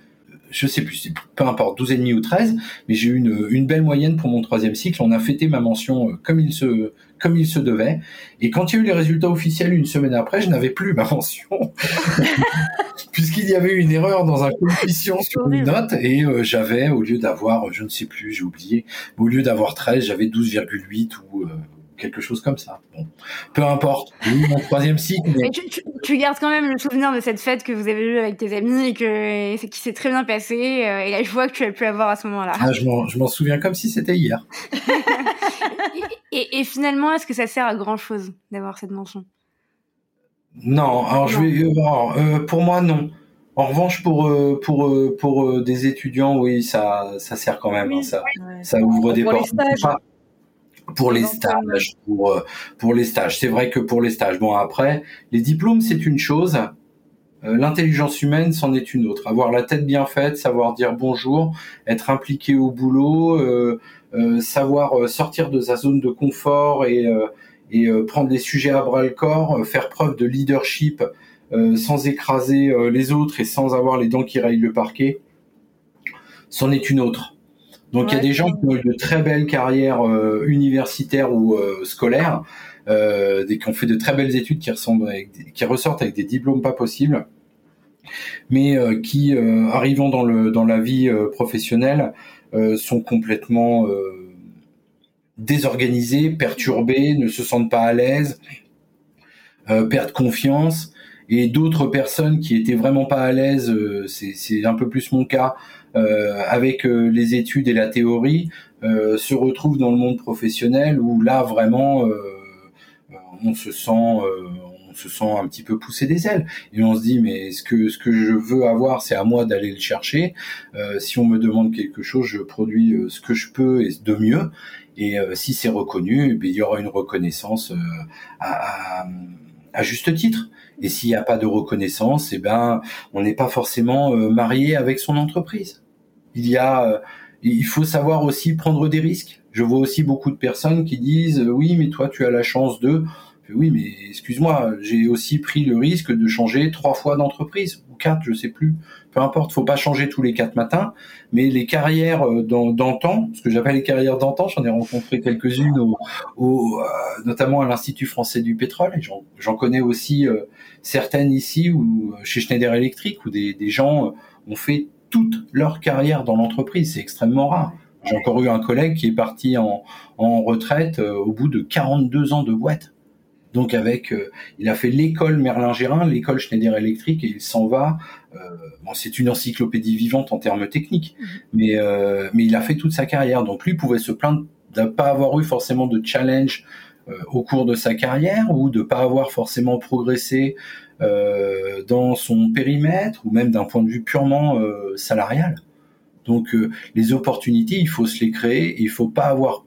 je sais plus, peu importe, 12 et demi ou 13, mais j'ai eu une, une belle moyenne pour mon troisième cycle. On a fêté ma mention euh, comme il se comme il se devait. Et quand il y a eu les résultats officiels une semaine après, je n'avais plus ma mention puisqu'il y avait eu une erreur dans un coefficient sur une note et euh, j'avais au lieu d'avoir, je ne sais plus, j'ai oublié, au lieu d'avoir 13, j'avais 12,8 ou euh, quelque chose comme ça. Bon, peu importe. Oui, mon troisième cycle. Mais... Tu, gardes quand même le souvenir de cette fête que vous avez eue avec tes amis et que qui s'est très bien passé euh, et la joie que tu as pu avoir à ce moment-là. Ah, je m'en souviens comme si c'était hier. et, et, finalement, est-ce que ça sert à grand chose d'avoir cette mention? Non. Alors je vais. Euh, pour moi, non. En revanche, pour euh, pour pour des étudiants, oui, ça ça sert quand même. Hein, ça ça ouvre des portes pour les stages, pour euh, pour les stages. C'est vrai que pour les stages. Bon après, les diplômes c'est une chose, euh, l'intelligence humaine c'en est une autre. Avoir la tête bien faite, savoir dire bonjour, être impliqué au boulot, euh, savoir sortir de sa zone de confort et et prendre les sujets à bras le corps, faire preuve de leadership sans écraser les autres et sans avoir les dents qui rayent le parquet, c'en est une autre. Donc il y a des gens qui ont eu de très belles carrières euh, universitaires ou euh, scolaires, euh, des, qui ont fait de très belles études qui, ressemblent qui ressortent avec des diplômes pas possibles, mais euh, qui, arrivant dans, le, dans la vie professionnelle, sont complètement désorganisés, perturbés, ne se sentent pas à l'aise, perdent confiance. Et d'autres personnes qui étaient vraiment pas à l'aise, c'est un peu plus mon cas, euh, avec euh, les études et la théorie, euh, se retrouvent dans le monde professionnel où là vraiment on se sent on se sent un petit peu poussé des ailes. Et on se dit mais ce que ce que je veux avoir c'est à moi d'aller le chercher? Si on me demande quelque chose je produis ce que je peux et de mieux. Et si c'est reconnu eh il y aura une reconnaissance à, à, à, juste titre. Et s'il n'y a pas de reconnaissance eh ben on n'est pas forcément marié avec son entreprise il y a, euh, il faut savoir aussi prendre des risques. Je vois aussi beaucoup de personnes qui disent euh, oui, mais toi tu as la chance de. Oui, mais excuse-moi, j'ai aussi pris le risque de changer trois fois d'entreprise ou quatre, je sais plus. Peu importe, faut pas changer tous les quatre matins. Mais les carrières euh, d'antan, ce que j'appelle les carrières d'antan, j'en ai rencontré quelques-unes, au, notamment à l'Institut français du pétrole. Et j'en connais aussi certaines ici ou chez Schneider Electric où des, des gens ont fait toute leur carrière dans l'entreprise. C'est extrêmement rare. J'ai encore eu un collègue qui est parti en, retraite euh, au bout de 42 ans de boîte. Donc avec, euh, il a fait l'école Merlin-Gérin, l'école Schneider Electric et il s'en va. Euh, bon, c'est une encyclopédie vivante en termes techniques, mmh. mais mais il a fait toute sa carrière. Donc lui pouvait se plaindre de ne pas avoir eu forcément de challenge au cours de sa carrière ou de pas avoir forcément progressé euh, dans son périmètre ou même d'un point de vue purement euh, salarial. Donc euh, les opportunités, il faut se les créer. il faut pas avoir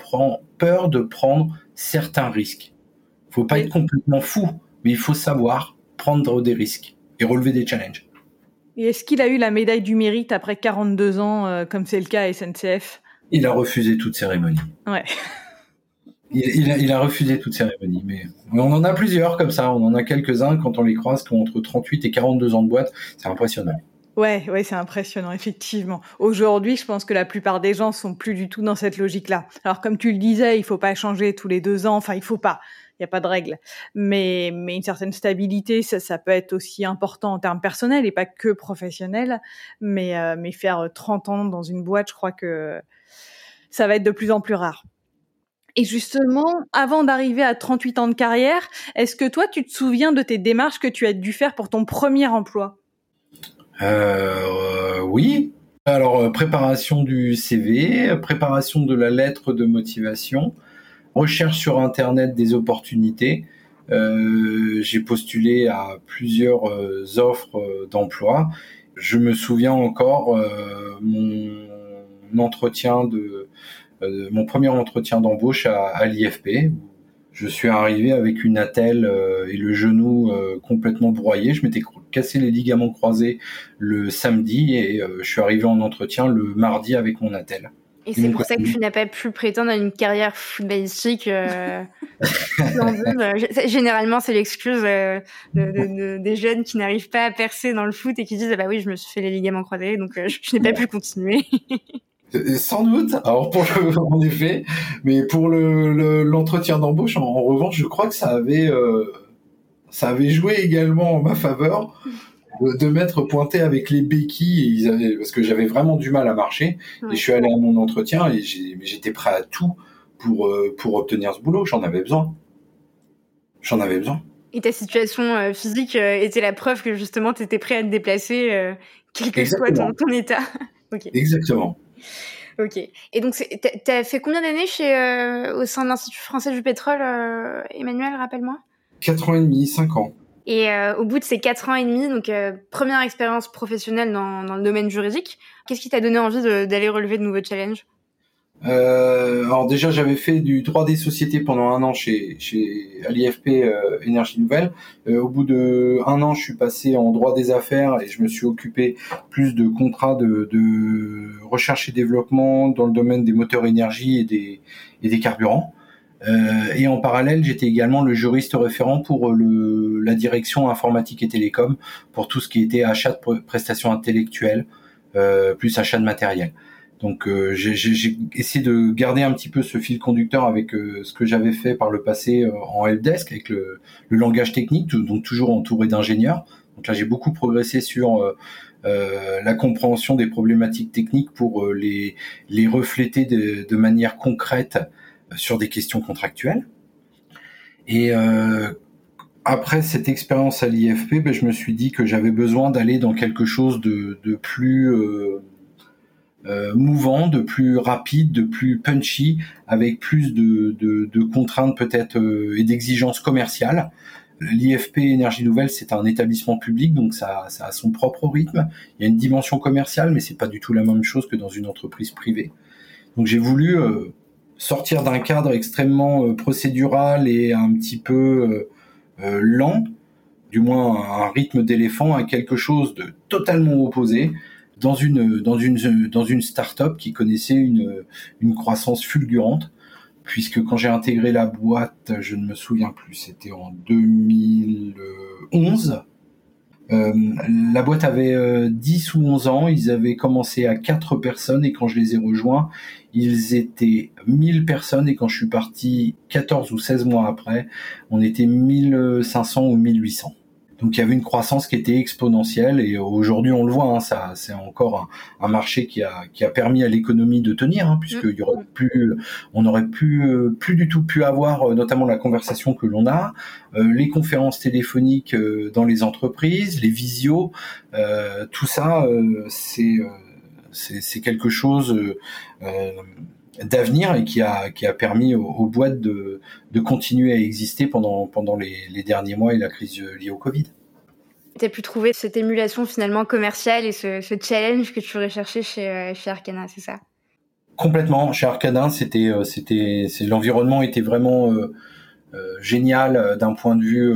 peur de prendre certains risques. Il faut pas être complètement fou, mais il faut savoir prendre des risques et relever des challenges. Et est-ce qu'il a eu la médaille du mérite après 42 ans, comme c'est le cas à SNCF Il a refusé toute cérémonie. Ouais. Il, a, refusé toute cérémonie, mais, on en a plusieurs comme ça. On en a quelques-uns quand on les croise qui ont entre 38 et 42 ans de boîte. C'est impressionnant. Ouais, ouais, c'est impressionnant, effectivement. Aujourd'hui, je pense que la plupart des gens sont plus du tout dans cette logique-là. Alors, comme tu le disais, il faut pas changer tous les deux ans. Enfin, il faut pas. Il n'y a pas de règle. Mais, mais une certaine stabilité, ça, ça peut être aussi important en termes personnels et pas que professionnels. Mais, euh, mais faire 30 ans dans une boîte, je crois que ça va être de plus en plus rare. Et justement, avant d'arriver à 38 ans de carrière, est-ce que toi, tu te souviens de tes démarches que tu as dû faire pour ton premier emploi? Euh, Oui. Alors, euh, préparation du CV, préparation de la lettre de motivation, recherche sur Internet des opportunités. Euh, j'ai postulé à plusieurs offres d'emploi. Je me souviens encore mon entretien de mon premier entretien d'embauche à, à l'IFP. Je suis arrivé avec une attelle euh, et le genou euh, complètement broyé. Je m'étais cassé les ligaments croisés le samedi et je suis arrivé en entretien le mardi avec mon attelle. Et c'est pour ça que tu n'as pas pu prétendre à une carrière footballistique. Euh, Généralement, c'est l'excuse euh, des jeunes qui n'arrivent pas à percer dans le foot et qui disent ah bah oui, je me suis fait les ligaments croisés, donc euh, je, n'ai pas pu continuer. Sans doute. Alors pour le, en effet, mais pour le l'entretien d'embauche, en, revanche, je crois que ça avait ça avait joué également en ma faveur de, m'être pointé avec les béquilles et ils avaient, parce que j'avais vraiment du mal à marcher et je suis allé à mon entretien et j'étais prêt à tout pour euh, pour obtenir ce boulot. J'en avais besoin. J'en avais besoin. Et ta situation euh, physique euh, était la preuve que justement tu étais prêt à te déplacer, quel que soit ton, ton état. Exactement. Ok. Et donc, tu as fait combien d'années chez au sein de l'Institut français du pétrole, Emmanuel, rappelle-moi? Quatre ans et demi, cinq ans. Et euh, au bout de ces quatre ans et demi, donc euh, première expérience professionnelle dans, dans, le domaine juridique, qu'est-ce qui t'a donné envie d'aller relever de nouveaux challenges? Euh, alors déjà j'avais fait du droit des sociétés pendant un an chez chez à l'IFP euh, Énergie Nouvelle. Euh, au bout de un an, je suis passé en droit des affaires et je me suis occupé plus de contrats de, de recherche et développement dans le domaine des moteurs énergie et des et des carburants. Euh, et en parallèle, j'étais également le juriste référent pour le, la direction informatique et télécom pour tout ce qui était achat de prestations intellectuelles euh, plus achat de matériel. Donc euh, j'ai essayé de garder un petit peu ce fil conducteur avec euh, ce que j'avais fait par le passé euh, en helpdesk avec le, le, langage technique, donc toujours entouré d'ingénieurs. Donc là j'ai beaucoup progressé sur la compréhension des problématiques techniques pour les, les refléter de, de manière concrète sur des questions contractuelles. Et euh, après cette expérience à l'IFP, ben, je me suis dit que j'avais besoin d'aller dans quelque chose de, de plus euh, mouvant, de plus rapide, de plus punchy, avec plus de, de, de contraintes peut-être euh, et d'exigences commerciales. L'IFP Énergie Nouvelle, c'est un établissement public, donc ça, ça, a son propre rythme. Il y a une dimension commerciale, mais c'est pas du tout la même chose que dans une entreprise privée. Donc j'ai voulu euh, sortir d'un cadre extrêmement euh, procédural et un petit peu euh, euh, lent, du moins un rythme d'éléphant, à quelque chose de totalement opposé dans une dans une dans une start-up qui connaissait une une croissance fulgurante puisque quand j'ai intégré la boîte, je ne me souviens plus, c'était en 2011 euh, la boîte avait euh, 10 ou 11 ans, ils avaient commencé à 4 personnes et quand je les ai rejoints, ils étaient 1000 personnes et quand je suis parti 14 ou 16 mois après, on était 1500 ou 1800. Donc il y avait une croissance qui était exponentielle et aujourd'hui on le voit, hein, ça c'est encore un, marché qui a qui a permis à l'économie de tenir, hein, puisqu'il y aurait plus, on aurait pu euh, plus du tout pu avoir euh, notamment la conversation que l'on a, euh, les conférences téléphoniques dans les entreprises, les visios, tout ça c'est c'est quelque chose d'avenir et qui a qui a permis aux, boîtes de, de continuer à exister pendant pendant les, les derniers mois et la crise liée au Covid. Tu as pu trouver cette émulation finalement commerciale et ce, ce challenge que tu recherchais chez euh, chez Arcana, c'est ça? Complètement. Chez Arcana, c'était euh, c'était l'environnement était vraiment euh, génial d'un point de vue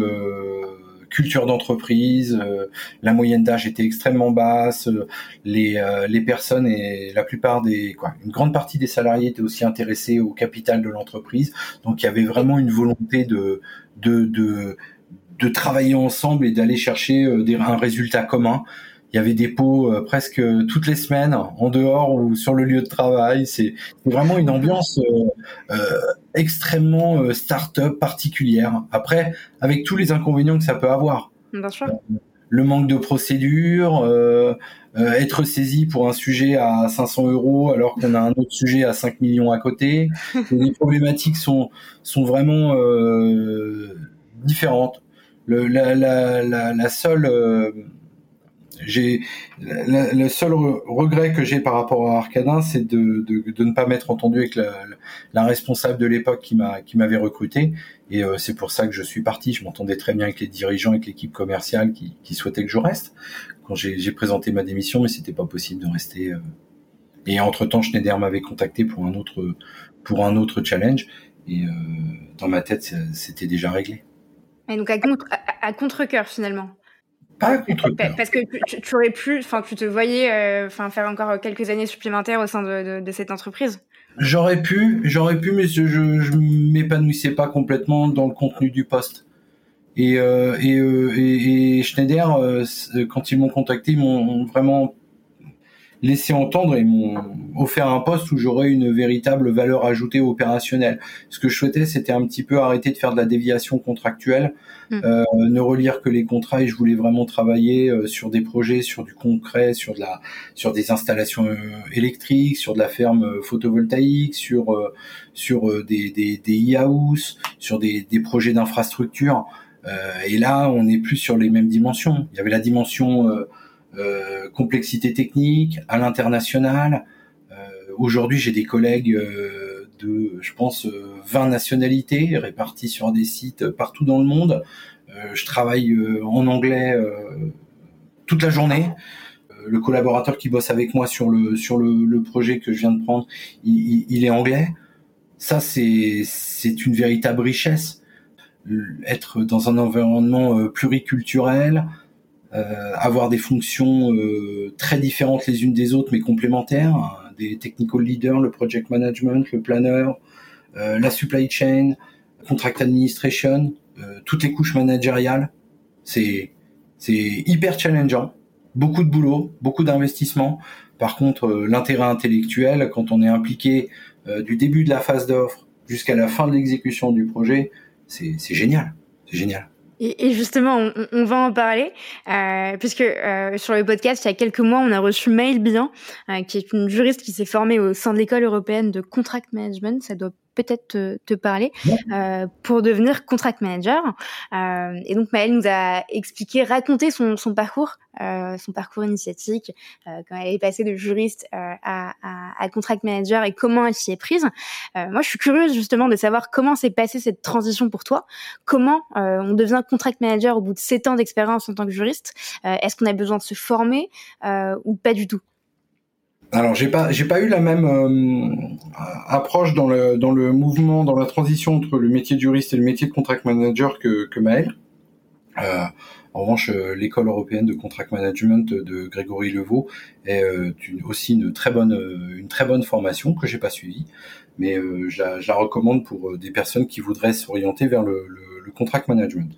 culture d'entreprise, euh, la moyenne d'âge était extrêmement basse, euh, les, euh, les personnes et la plupart des quoi, une grande partie des salariés étaient aussi intéressés au capital de l'entreprise. Donc il y avait vraiment une volonté de de de, de travailler ensemble et d'aller chercher un résultat commun il y avait des pots presque toutes les semaines en dehors ou sur le lieu de travail. C'est vraiment une ambiance euh, extrêmement euh, start-up particulière. Après, avec tous les inconvénients que ça peut avoir. Bien sûr. Euh, le manque de procédure, euh, être saisi pour un sujet à 500 euros alors qu'on a un autre sujet à 5 millions à côté. les problématiques sont sont vraiment différentes. Le, la, la, la, la, seule j'ai le seul regret que j'ai par rapport à Arcadin, c'est de, de, de, ne pas m'être entendu avec la, la responsable de l'époque qui m'a qui m'avait recruté. Et euh, c'est pour ça que je suis parti. Je m'entendais très bien avec les dirigeants, avec l'équipe commerciale qui, qui souhaitait que je reste. Quand j'ai présenté ma démission, mais c'était pas possible de rester. Euh. Et entre temps, Schneider m'avait contacté pour un autre pour un autre challenge. Et euh, dans ma tête, c'était déjà réglé. Et donc à, contre, à, à contre-cœur finalement Pas contre Parce que tu, aurais pu, enfin, tu te voyais, euh, enfin, faire encore quelques années supplémentaires au sein de, cette entreprise. J'aurais pu, j'aurais pu, mais je, je, m'épanouissais pas complètement dans le contenu du poste. Et, euh, et, euh, et, et, Schneider, quand ils m'ont contacté, ils m'ont vraiment laissé entendre et m'ont offert un poste où j'aurais une véritable valeur ajoutée opérationnelle. Ce que je souhaitais, c'était un petit peu arrêter de faire de la déviation contractuelle, hmm. euh, ne relire que les contrats et je voulais vraiment travailler euh, sur des projets, sur du concret, sur de la, sur des installations euh, électriques, sur de la ferme photovoltaïque, sur sur des des, des e-house, sur des, des projets d'infrastructure. et là, on n'est plus sur les mêmes dimensions. Il y avait la dimension euh, complexité technique, à l'international. Euh, aujourd'hui, j'ai des collègues euh, de, je pense, 20 nationalités réparties sur des sites partout dans le monde. je travaille en anglais toute la journée le collaborateur qui bosse avec moi sur le sur le, le projet que je viens de prendre, il, il est anglais. Ça c'est c'est une véritable richesse. Être dans un environnement pluriculturel, euh, avoir des fonctions euh, très différentes les unes des autres mais complémentaires, des technical leaders, le project management, le planner, euh, la supply chain, contract administration, toutes les couches managériales. C'est c'est hyper challengeant, beaucoup de boulot, beaucoup d'investissement. Par contre, l'intérêt intellectuel, quand on est impliqué du début de la phase d'offre jusqu'à la fin de l'exécution du projet, c'est génial, c'est génial. Et, justement, on, va en parler, euh, puisque euh, sur le podcast, il y a quelques mois, on a reçu Maëlle Bian, euh, qui est une juriste qui s'est formée au sein de l'école européenne de contract management. Ça doit peut-être te, te, parler euh, pour devenir contract manager. Euh, et donc Maëlle nous a expliqué, raconté son, son parcours, euh, son parcours initiatique, euh, quand elle est passée de juriste euh, à, à, à, contract manager et comment elle s'y est prise. Euh, moi, je suis curieuse justement de savoir comment s'est passée cette transition pour toi. Comment on devient contract manager au bout de sept ans d'expérience en tant que juriste? Est-ce qu'on a besoin de se former ou pas du tout? Alors j'ai pas j'ai pas eu la même euh, approche dans le dans le mouvement dans la transition entre le métier de juriste et le métier de contract manager que que Maël. Euh, en revanche, euh, l'école européenne de contract management de Grégory Levaux est aussi une très bonne une très bonne formation que j'ai pas suivie, mais la, je, la, recommande pour des personnes qui voudraient s'orienter vers le, le, le, contract management.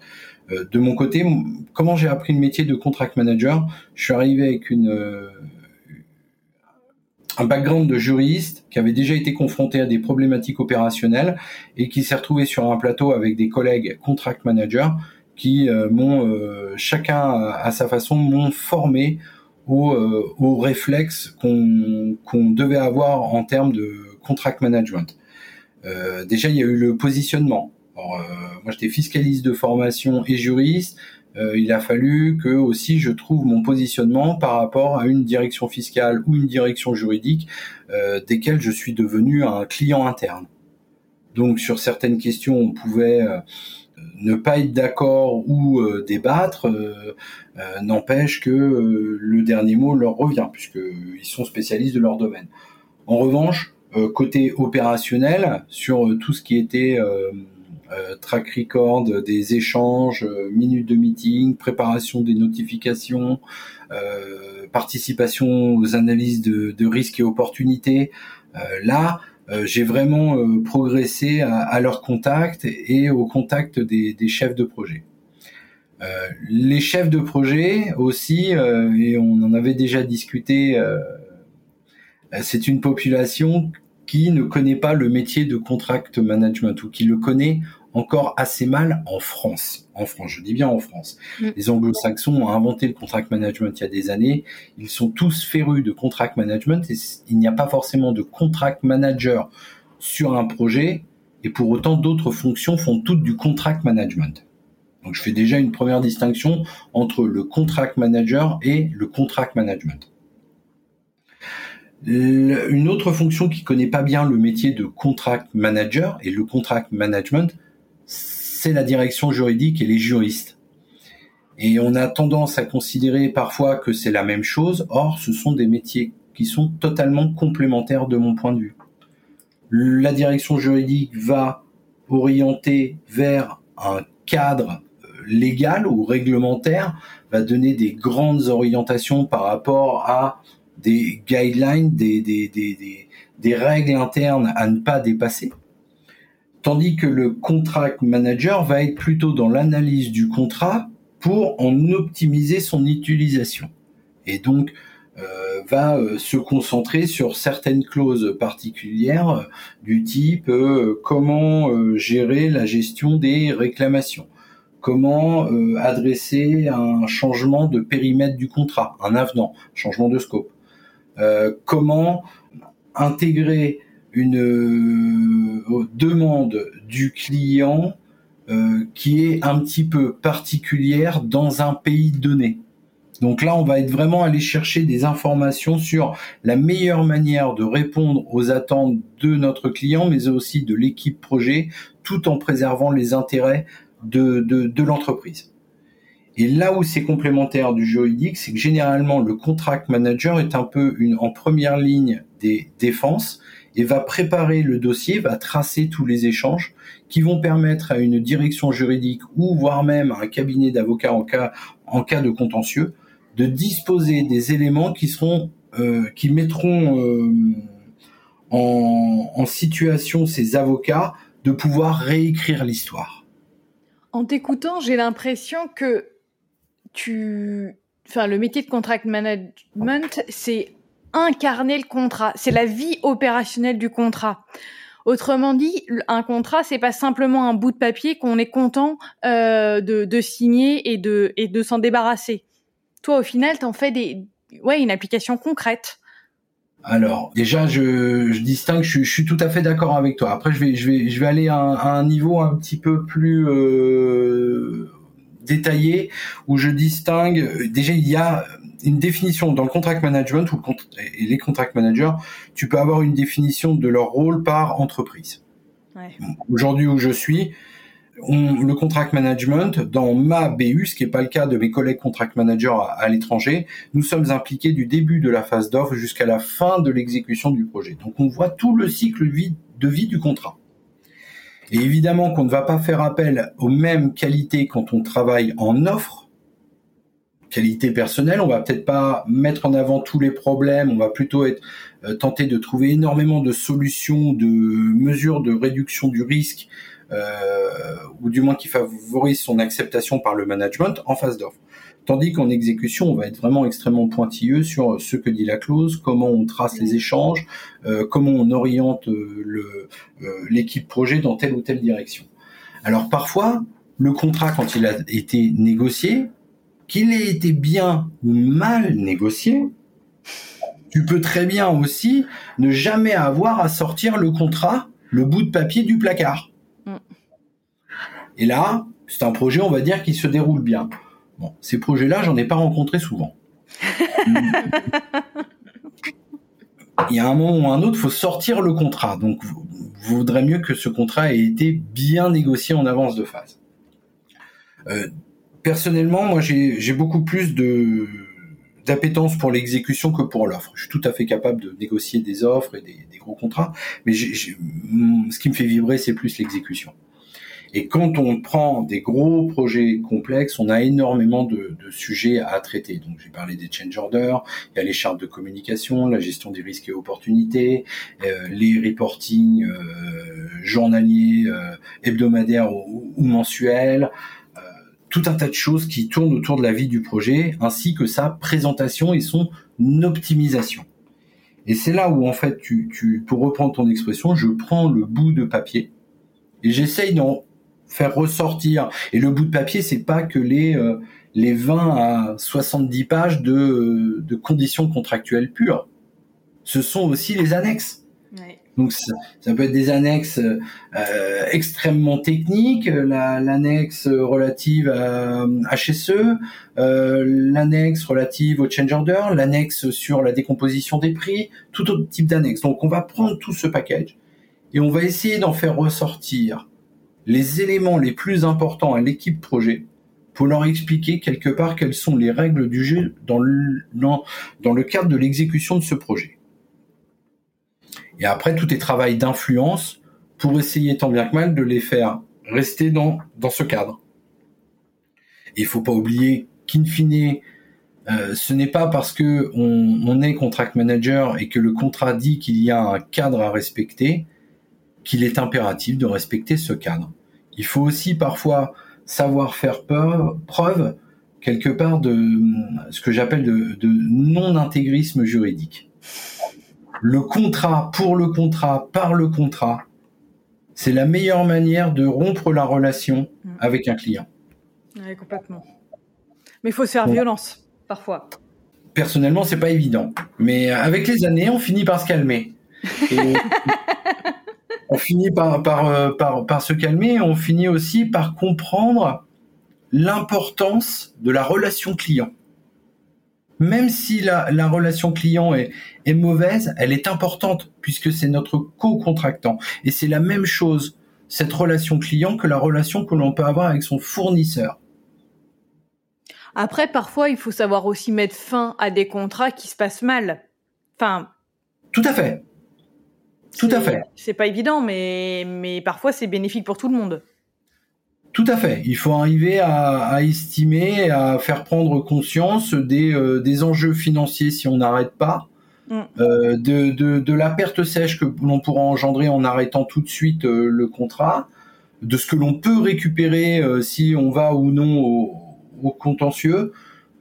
de mon côté, comment j'ai appris le métier de contract manager? Je suis arrivé avec une un background de juriste qui avait déjà été confronté à des problématiques opérationnelles et qui s'est retrouvé sur un plateau avec des collègues contract managers qui euh, m'ont euh, chacun à sa façon m'ont formé aux euh, réflexes qu'on qu'on devait avoir en termes de contract management. déjà, il y a eu le positionnement. Alors, moi, j'étais fiscaliste de formation et juriste. Euh, il a fallu que aussi je trouve mon positionnement par rapport à une direction fiscale ou une direction juridique euh, desquelles je suis devenu un client interne. Donc sur certaines questions, on pouvait euh, ne pas être d'accord ou débattre, n'empêche que le dernier mot leur revient puisqu'ils sont spécialistes de leur domaine. En revanche, côté opérationnel, sur tout ce qui était track record des échanges, euh, minutes de meeting, préparation des notifications, euh, participation aux analyses de, risques et opportunités. là, j'ai vraiment progressé à, leur contact et au contact des, des chefs de projet. Euh, les chefs de projet aussi, et on en avait déjà discuté, c'est une population qui ne connaît pas le métier de contract management ou qui le connaît encore assez mal en France. En France, je dis bien en France. Mm. Les anglo-saxons ont inventé le contract management il y a des années. Ils sont tous férus de contract management et il n'y a pas forcément de contract manager sur un projet et pour autant d'autres fonctions font toutes du contract management. Donc je fais déjà une première distinction entre le contract manager et le contract management. Une autre fonction qui connaît pas bien le métier de contract manager et le contract management, c'est la direction juridique et les juristes. Et on a tendance à considérer parfois que c'est la même chose, or ce sont des métiers qui sont totalement complémentaires de mon point de vue. La direction juridique va orienter vers un cadre légal ou réglementaire va donner des grandes orientations par rapport à des guidelines, des, des, des, des, règles internes à ne pas dépasser. Tandis que le contract manager va être plutôt dans l'analyse du contrat pour en optimiser son utilisation. Et donc, euh, va euh, se concentrer sur certaines clauses particulières euh, du type comment gérer la gestion des réclamations, comment adresser un changement de périmètre du contrat, un avenant, changement de scope, comment intégrer une demande du client qui est un petit peu particulière dans un pays donné. Donc là, on va être vraiment aller chercher des informations sur la meilleure manière de répondre aux attentes de notre client, mais aussi de l'équipe projet, tout en préservant les intérêts de, l'entreprise. Et là où c'est complémentaire du juridique, c'est que généralement le contract manager est un peu une, en première ligne des défenses et va préparer le dossier, va tracer tous les échanges qui vont permettre à une direction juridique ou voire même à un cabinet d'avocats en cas, en cas de contentieux de disposer des éléments qui seront euh, qui mettront euh, en, en, situation ces avocats de pouvoir réécrire l'histoire. En t'écoutant, j'ai l'impression que tu, enfin, le métier de contract management, c'est incarner le contrat, c'est la vie opérationnelle du contrat. Autrement dit, un contrat, c'est pas simplement un bout de papier qu'on est content euh, de, de, signer et de, et de s'en débarrasser toi, au final, t'en fais des, ouais, une application concrète. Alors, déjà, je, distingue, je, suis tout à fait d'accord avec toi. Après, je vais, je vais, je vais aller à un, niveau un petit peu plus euh, détaillé, où je distingue. Déjà, il y a une définition dans le contract management ou et les contract managers. Tu peux avoir une définition de leur rôle par entreprise. Aujourd'hui où je suis, le contract management, dans ma BU, ce qui n'est pas le cas de mes collègues contract managers à, l'étranger, nous sommes impliqués du début de la phase d'offre jusqu'à la fin de l'exécution du projet. Donc on voit tout le cycle de vie du contrat. Et évidemment qu'on ne va pas faire appel aux mêmes qualités quand on travaille en offre, qualité personnelle, on va peut-être pas mettre en avant tous les problèmes, on va plutôt être euh, tenter de trouver énormément de solutions, de mesures de réduction du risque euh, ou du moins qui favorise son acceptation par le management en phase d'offre. Tandis qu'en exécution, on va être vraiment extrêmement pointilleux sur ce que dit la clause, comment on trace les échanges, euh, comment on oriente euh, le, l'équipe projet dans telle ou telle direction. Alors parfois, le contrat, quand il a été négocié, qu'il ait été bien ou mal négocié, tu peux très bien aussi ne jamais avoir à sortir le contrat, le bout de papier du placard. Et là, c'est un projet, on va dire, qui se déroule bien. Bon, ces projets-là, j'en ai pas rencontré souvent. il y a un moment ou un autre, il faut sortir le contrat. Donc, vous, voudrez mieux que ce contrat ait été bien négocié en avance de phase. Euh, personnellement, moi, j'ai beaucoup plus de d'appétence pour l'exécution que pour l'offre. Je suis tout à fait capable de négocier des offres et des, des gros contrats, mais ce qui me fait vibrer, c'est plus l'exécution. Et quand on prend des gros projets complexes, on a énormément de, sujets à traiter. Donc j'ai parlé des change orders, il y a les chartes de communication, la gestion des risques et opportunités, euh, les reporting euh, journaliers, euh, hebdomadaires ou, mensuels, tout un tas de choses qui tournent autour de la vie du projet, ainsi que sa présentation et son optimisation. Et c'est là où en fait, tu, tu, pour reprendre ton expression, je prends le bout de papier et j'essaye d'en faire ressortir. Et le bout de papier, c'est pas que les euh, les 20 à 70 pages de, euh, de conditions contractuelles pures. Ce sont aussi les annexes. Donc ça, peut être des annexes euh, extrêmement techniques, l'annexe relative à HSE, l'annexe relative au change order, l'annexe sur la décomposition des prix, tout autre type d'annexe. Donc on va prendre tout ce package et on va essayer d'en faire ressortir les éléments les plus importants à l'équipe projet pour leur expliquer quelque part quelles sont les règles du jeu dans le, dans, le cadre de l'exécution de ce projet. Et après, tout est travail d'influence pour essayer tant bien que mal de les faire rester dans, dans ce cadre. Et il faut pas oublier qu'in fine, euh, ce n'est pas parce que on, est contract manager et que le contrat dit qu'il y a un cadre à respecter qu'il est impératif de respecter ce cadre. Il faut aussi parfois savoir faire preuve quelque part de ce que j'appelle de, de non-intégrisme juridique. Le contrat pour le contrat par le contrat, c'est la meilleure manière de rompre la relation mm. avec un client. Oui, complètement. Mais il faut se faire violence parfois. Personnellement, c'est pas évident. Mais avec les années, on finit par se calmer. on finit par, par, par, par se calmer. On finit aussi par comprendre l'importance de la relation client. Même si la, la relation client est, est mauvaise, elle est importante puisque c'est notre co-contractant. Et c'est la même chose, cette relation client, que la relation que l'on peut avoir avec son fournisseur. Après, parfois, il faut savoir aussi mettre fin à des contrats qui se passent mal. Enfin. Tout à fait. Tout à fait. C'est pas évident, mais, mais parfois c'est bénéfique pour tout le monde. Tout à fait. Il faut arriver à, à estimer, à faire prendre conscience des, euh, des enjeux financiers si on n'arrête pas, mm. euh, de, de, de, la perte sèche que l'on pourra engendrer en arrêtant tout de suite euh, le contrat, de ce que l'on peut récupérer euh, si on va ou non au, au contentieux.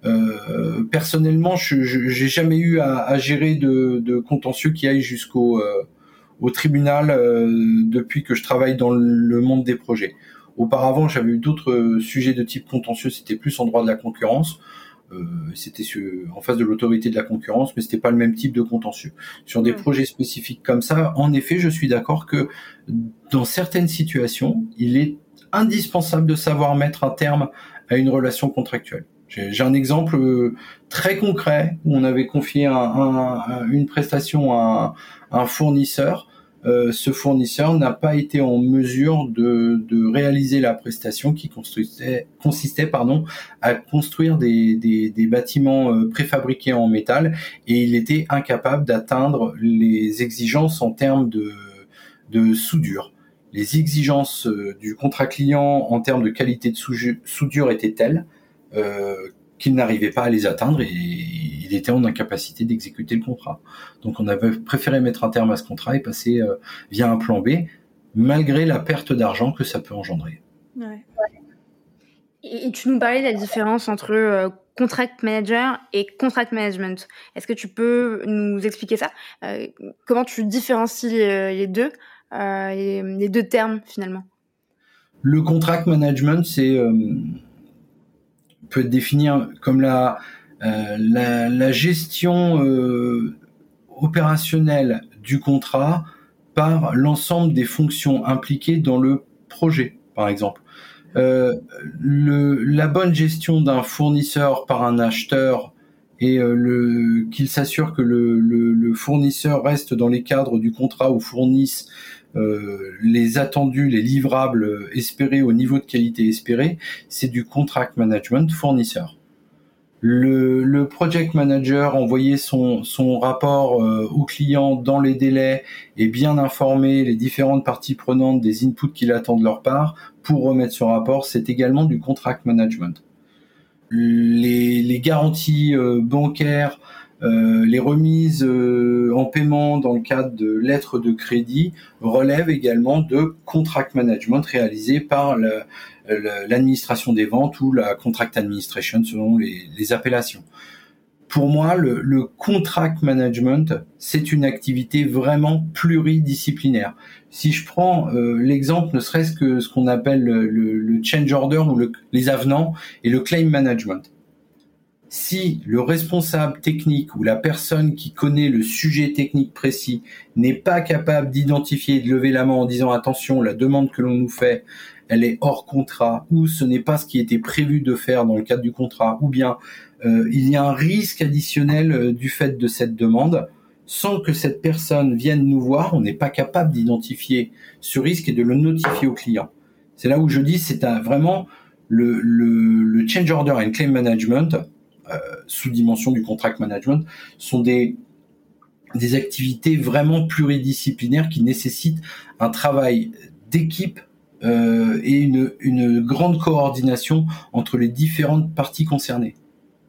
Euh, personnellement, je j'ai jamais eu à, à gérer de, de, contentieux qui aille jusqu'au euh, au tribunal euh, depuis que je travaille dans le monde des projets. Auparavant, j'avais eu d'autres sujets de type contentieux, c'était plus en droit de la concurrence. Euh, c'était en face de l'autorité de la concurrence, mais c'était pas le même type de contentieux. Sur des projets spécifiques comme ça, en effet, je suis d'accord que dans certaines situations, il est indispensable de savoir mettre un terme à une relation contractuelle. J'ai un exemple euh, très concret où on avait confié une prestation à un, fournisseur. Euh, ce fournisseur n'a pas été en mesure de, réaliser la prestation qui consistait, pardon, à construire des, bâtiments euh, préfabriqués en métal et il était incapable d'atteindre les exigences en termes de soudure les exigences euh, du contrat client en termes de qualité de soudure étaient telles qu'il n'arrivait pas à les atteindre et il était en incapacité d'exécuter le contrat. Donc on avait préféré mettre un terme à ce contrat et passer euh, via un plan B, malgré la perte d'argent que ça peut engendrer. Ouais. Et tu nous parlais de la différence entre contract manager et contract management. Est-ce que tu peux nous expliquer ça? Comment tu différencies les deux euh, les, deux termes finalement? Le contract management, c'est euh, peut être défini comme la, euh, la, gestion opérationnelle du contrat par l'ensemble des fonctions impliquées dans le projet, par exemple. le, la bonne gestion d'un fournisseur par un acheteur et qu'il s'assure que le, fournisseur reste dans les cadres du contrat ou fournisse euh, les attendus, les livrables espérés au niveau de qualité espéré, c'est du contract management fournisseur. Le, le, project manager envoyer son, son rapport euh, au client dans les délais et bien informer les différentes parties prenantes des inputs qu'il attend de leur part pour remettre son rapport, c'est également du contract management. Les, les garanties euh, bancaires euh, les remises euh, en paiement dans le cadre de lettres de crédit relèvent également de contract management réalisé par l'administration des ventes ou la contract administration selon les, appellations. Pour moi, le, contract management, c'est une activité vraiment pluridisciplinaire. Si je prends euh, l'exemple, ne serait-ce que ce qu'on appelle le, change order ou les avenants et le claim management si le responsable technique ou la personne qui connaît le sujet technique précis n'est pas capable d'identifier et de lever la main en disant attention, la demande que l'on nous fait, elle est hors contrat ou ce n'est pas ce qui était prévu de faire dans le cadre du contrat ou bien euh, il y a un risque additionnel euh, du fait de cette demande, sans que cette personne vienne nous voir, on n'est pas capable d'identifier ce risque et de le notifier au client. C'est là où je dis c'est vraiment le, change order and claim management euh, sous-dimension du contract management sont des des activités vraiment pluridisciplinaires qui nécessitent un travail d'équipe euh, et une, grande coordination entre les différentes parties concernées.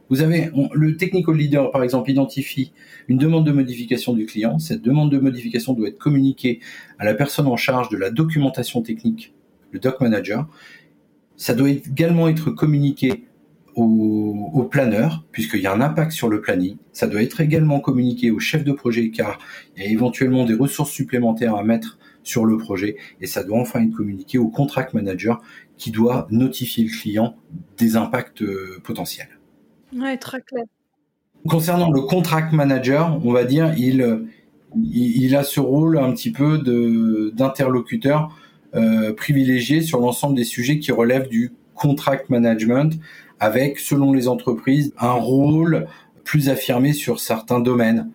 Vous avez le technical leader, par exemple, identifie une demande de modification du client. Cette demande de modification doit être communiquée à la personne en charge de la documentation technique, le doc manager. Ça doit également être communiqué au, au planeur, puisqu'il y a un impact sur le planning. Ça doit être également communiqué au chef de projet, car il y a éventuellement des ressources supplémentaires à mettre sur le projet. Et ça doit enfin être communiqué au contract manager, qui doit notifier le client des impacts euh, potentiels. Ouais, très clair. Concernant le contract manager, on va dire, il, il, a ce rôle un petit peu d'interlocuteur euh, privilégié sur l'ensemble des sujets qui relèvent du contract management, avec, selon les entreprises, un rôle plus affirmé sur certains domaines.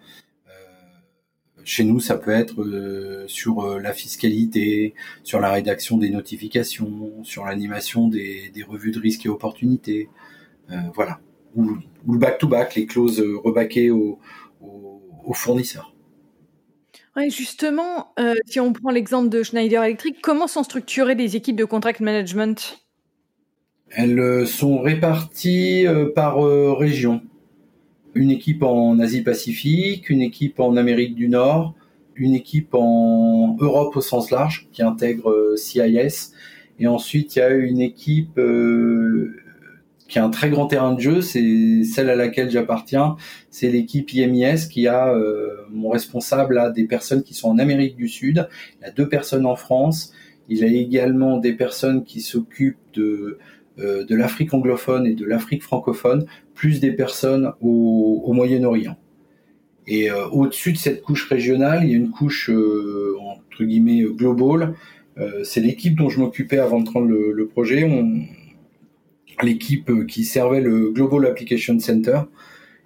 Euh, chez nous, ça peut être euh, sur euh, la fiscalité, sur la rédaction des notifications, sur l'animation des, des, revues de risques et opportunités. voilà ou, le back-to-back, les clauses euh, rebaquées aux, fournisseurs. Ouais, justement, euh, si on prend l'exemple de Schneider Electric, comment sont structurées les équipes de contract management? Elles euh, sont réparties par région. Une équipe en Asie-Pacifique, une équipe en Amérique du Nord, une équipe en Europe au sens large qui intègre CIS, et ensuite il y a une équipe qui a un très grand terrain de jeu, c'est celle à laquelle j'appartiens, c'est l'équipe IMIS qui a euh, mon responsable a des personnes qui sont en Amérique du Sud, il a deux personnes en France, il a également des personnes qui s'occupent de euh, de l'Afrique anglophone et de l'Afrique francophone, plus des personnes au, Moyen-Orient. Et euh, au-dessus de cette couche régionale, il y a une couche entre guillemets global. c'est l'équipe dont je m'occupais avant de prendre le, projet. L'équipe euh, qui servait le Global Application Center.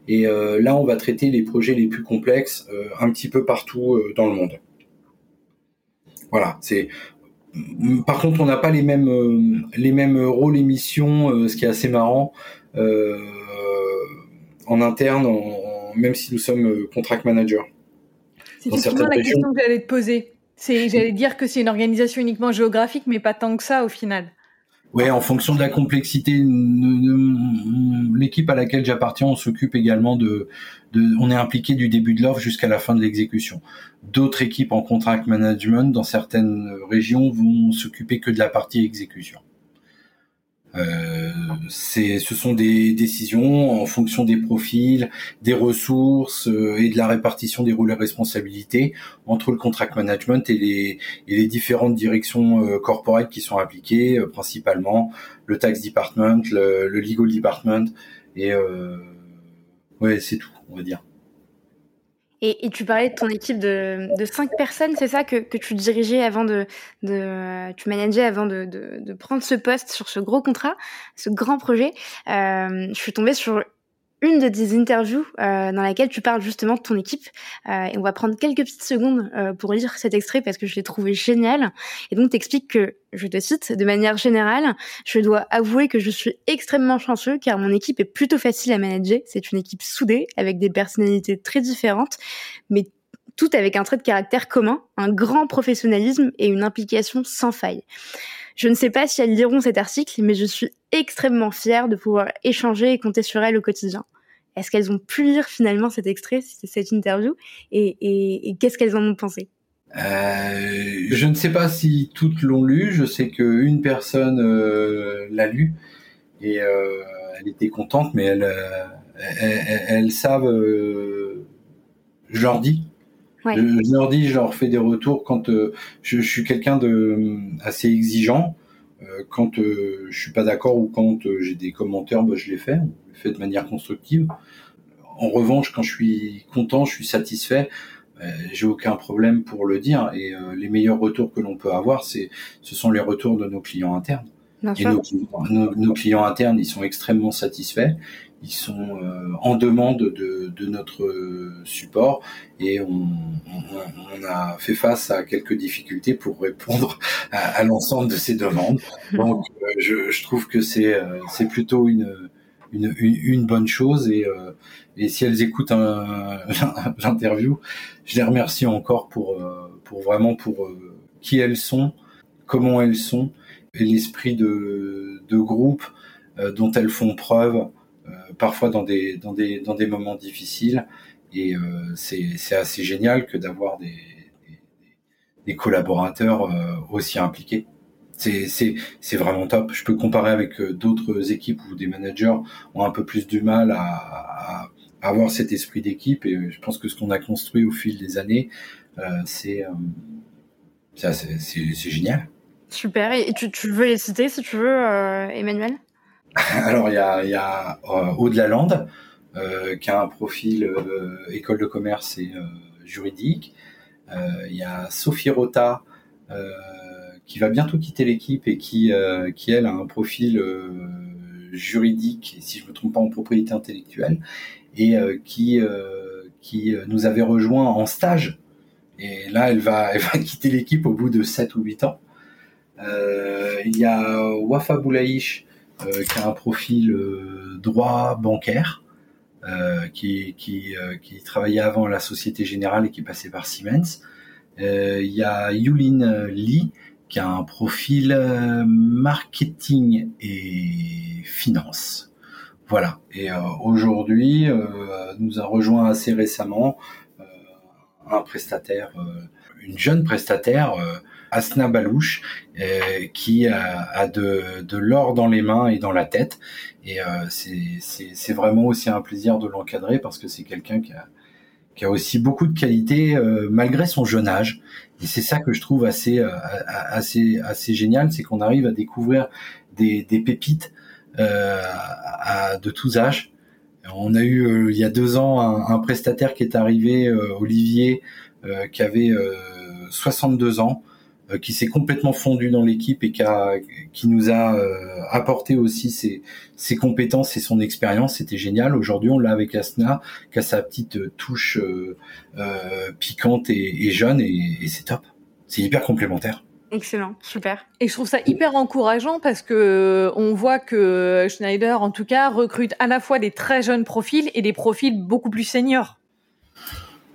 Et euh, là, on va traiter les projets les plus complexes euh, un petit peu partout dans le monde. Voilà. Par contre, on n'a pas les mêmes les mêmes rôles et missions, ce qui est assez marrant en interne, même si nous sommes contract manager. C'est effectivement la question que j'allais te poser. C'est, j'allais dire que c'est une organisation uniquement géographique, mais pas tant que ça au final. Ouais, en fonction de la complexité, l'équipe à laquelle j'appartiens, on s'occupe également de, de, on est impliqué du début de l'offre jusqu'à la fin de l'exécution. D'autres équipes en contract management dans certaines régions vont s'occuper que de la partie exécution. Euh, ce sont des décisions en fonction des profils, des ressources euh, et de la répartition des rôles et responsabilités entre le contract management et les, et les différentes directions euh, corporate qui sont appliquées, euh, principalement le tax department, le, le legal department et ouais c'est tout on va dire. Et, tu parlais de ton équipe de, de cinq personnes, c'est ça que, tu dirigeais avant de, tu manageais avant de, prendre ce poste sur ce gros contrat, ce grand projet. Euh, je suis tombée sur une de tes interviews euh, dans laquelle tu parles justement de ton équipe. Euh, et on va prendre quelques petites secondes euh, pour lire cet extrait parce que je l'ai trouvé génial. Et donc t'expliques que, je te cite, de manière générale, je dois avouer que je suis extrêmement chanceux car mon équipe est plutôt facile à manager. C'est une équipe soudée avec des personnalités très différentes, mais tout avec un trait de caractère commun, un grand professionnalisme et une implication sans faille. Je ne sais pas si elles liront cet article, mais je suis extrêmement fière de pouvoir échanger et compter sur elles au quotidien. Est-ce qu'elles ont pu lire finalement cet extrait, cette interview, et, qu'est-ce qu'elles en ont pensé? Euh, Je ne sais pas si toutes l'ont lu. Je sais qu'une personne euh, l'a lu et euh, elle était contente, mais elles, elles, savent. je leur dis. Je, leur dis, je leur fais des retours quand je, suis quelqu'un de assez exigeant. Quand je suis pas d'accord ou quand j'ai des commentaires, bah, je les fais fait de manière constructive. En revanche, quand je suis content, je suis satisfait, euh, j'ai aucun problème pour le dire. Et euh, les meilleurs retours que l'on peut avoir, c'est, ce sont les retours de nos clients internes. et nos, clients internes, ils sont extrêmement satisfaits. Ils sont euh, en demande de, notre support et on, a fait face à quelques difficultés pour répondre à, l'ensemble de ces demandes. Donc, je, je trouve que c'est c'est plutôt une une, une, bonne chose et, euh, et si elles écoutent l'interview, je les remercie encore pour, euh, pour vraiment pour euh, qui elles sont, comment elles sont et l'esprit de, de groupe dont elles font preuve parfois dans des dans des dans des moments difficiles et c'est assez génial que d'avoir des, des, collaborateurs aussi impliqués c'est vraiment top. Je peux comparer avec euh, d'autres équipes où des managers ont un peu plus du mal à, avoir cet esprit d'équipe et je pense que ce qu'on a construit au fil des années, euh, c'est euh, génial. Super. Et tu, veux les citer si tu veux, Emmanuel? Alors il y a, y a la Lande qui a un profil école de commerce et juridique. Il y a Sophie Rota qui va bientôt quitter l'équipe et qui, euh, qui elle a un profil euh, juridique, si je me trompe pas en propriété intellectuelle, et euh, qui qui nous avait rejoint en stage. Et là, elle va, elle va quitter l'équipe au bout de 7 ou 8 ans. il y a Wafa Boulaïch, qui a un profil droit bancaire, qui, qui, qui travaillait avant la Société Générale et qui passait par Siemens. il y a Yulin Lee, qui a un profil euh, marketing et finance. Voilà. Et euh, aujourd'hui, euh, nous a rejoint assez récemment un prestataire, une jeune prestataire, Asna Balouche, qui a, de, l'or dans les mains et dans la tête. Et c'est vraiment aussi un plaisir de l'encadrer parce que c'est quelqu'un qui a, aussi beaucoup de qualités malgré son jeune âge. Et c'est ça que je trouve assez euh, génial, c'est qu'on arrive à découvrir des, pépites euh, de tous âges. On a eu euh, il y a deux ans un, prestataire qui est arrivé, euh, Olivier, qui avait 62 ans, qui s'est complètement fondu dans l'équipe et qui, a, qui nous a apporté aussi ses, ses, compétences et son expérience. C'était génial. Aujourd'hui, on l'a avec Asna, qui a sa petite touche euh, piquante et, et jeune, et, et c'est top. C'est hyper complémentaire. Excellent, super. Et je trouve ça hyper encourageant parce que on voit que Schneider, en tout cas, recrute à la fois des très jeunes profils et des profils beaucoup plus seniors.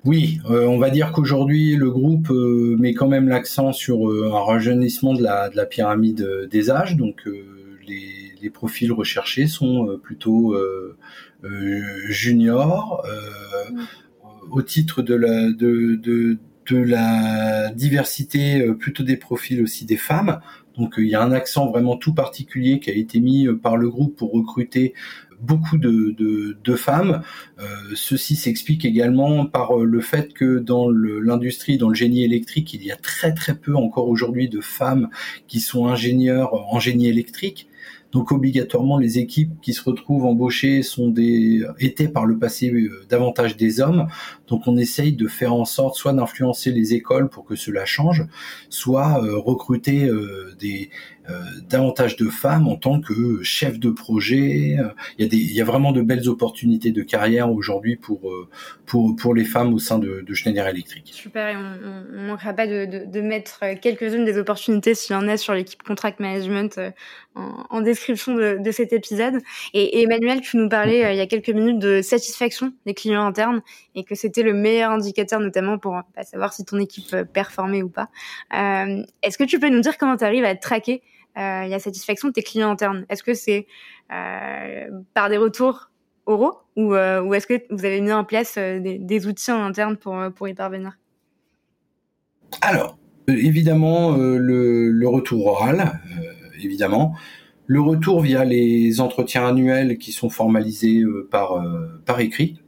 Oui, euh, on va dire qu'aujourd'hui le groupe euh, met quand même l'accent sur euh, un rajeunissement de la, de la pyramide des âges, donc les, les, profils recherchés sont plutôt juniors. Au titre de la, de, de, de la diversité euh, plutôt des profils aussi des femmes. Donc euh, il y a un accent vraiment tout particulier qui a été mis euh, par le groupe pour recruter beaucoup de, femmes. Euh, ceci s'explique également par le fait que dans l'industrie, dans le génie électrique, il y a très très peu encore aujourd'hui de femmes qui sont ingénieurs en génie électrique. Donc obligatoirement, les équipes qui se retrouvent embauchées sont des étaient par le passé euh, davantage des hommes. Donc on essaye de faire en sorte soit d'influencer les écoles pour que cela change, soit euh, recruter euh, des euh, davantage de femmes en tant que chef de projet. Il y, a des, il y a vraiment de belles opportunités de carrière aujourd'hui pour, pour, pour les femmes au sein de, de Schneider Electric. Super, et on ne manquera pas de, de, de mettre quelques-unes des opportunités s'il y en a sur l'équipe Contract Management en, description de, cet épisode. Et, Emmanuel, tu nous parlais il y a quelques minutes de satisfaction des clients internes et que c'était le meilleur indicateur notamment pour bah, savoir si ton équipe performait ou pas. Euh, Est-ce que tu peux nous dire comment tu arrives à traquer euh, la satisfaction de tes clients internes? Est-ce que c'est euh, par des retours oraux ou, euh, est-ce que vous avez mis en place euh, des, outils en interne pour, pour y parvenir? Alors, évidemment, le, retour oral, évidemment. Le retour via les entretiens annuels qui sont formalisés par, par écrit.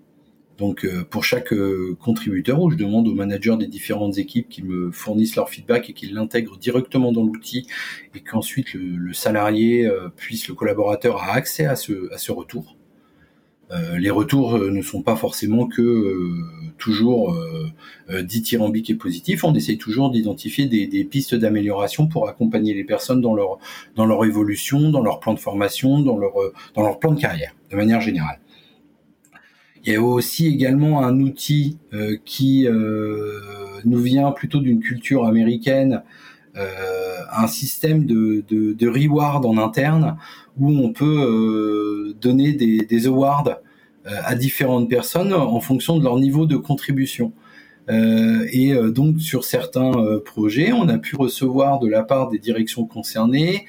Donc euh, pour chaque euh, contributeur, où je demande aux managers des différentes équipes qui me fournissent leur feedback et qu'ils l'intègrent directement dans l'outil, et qu'ensuite le, salarié euh, puisse, le collaborateur a accès à ce, à ce retour. Les retours ne sont pas forcément que toujours dithyrambiques et positifs. On essaye toujours d'identifier des, pistes d'amélioration pour accompagner les personnes dans leur dans leur évolution, dans leur plan de formation, dans leur dans leur plan de carrière, de manière générale. Il y a aussi également un outil euh, qui euh, nous vient plutôt d'une culture américaine, euh, un système de, de, de, reward en interne où on peut donner des, des awards à différentes personnes en fonction de leur niveau de contribution. Euh, et euh, donc sur certains euh, projets, on a pu recevoir de la part des directions concernées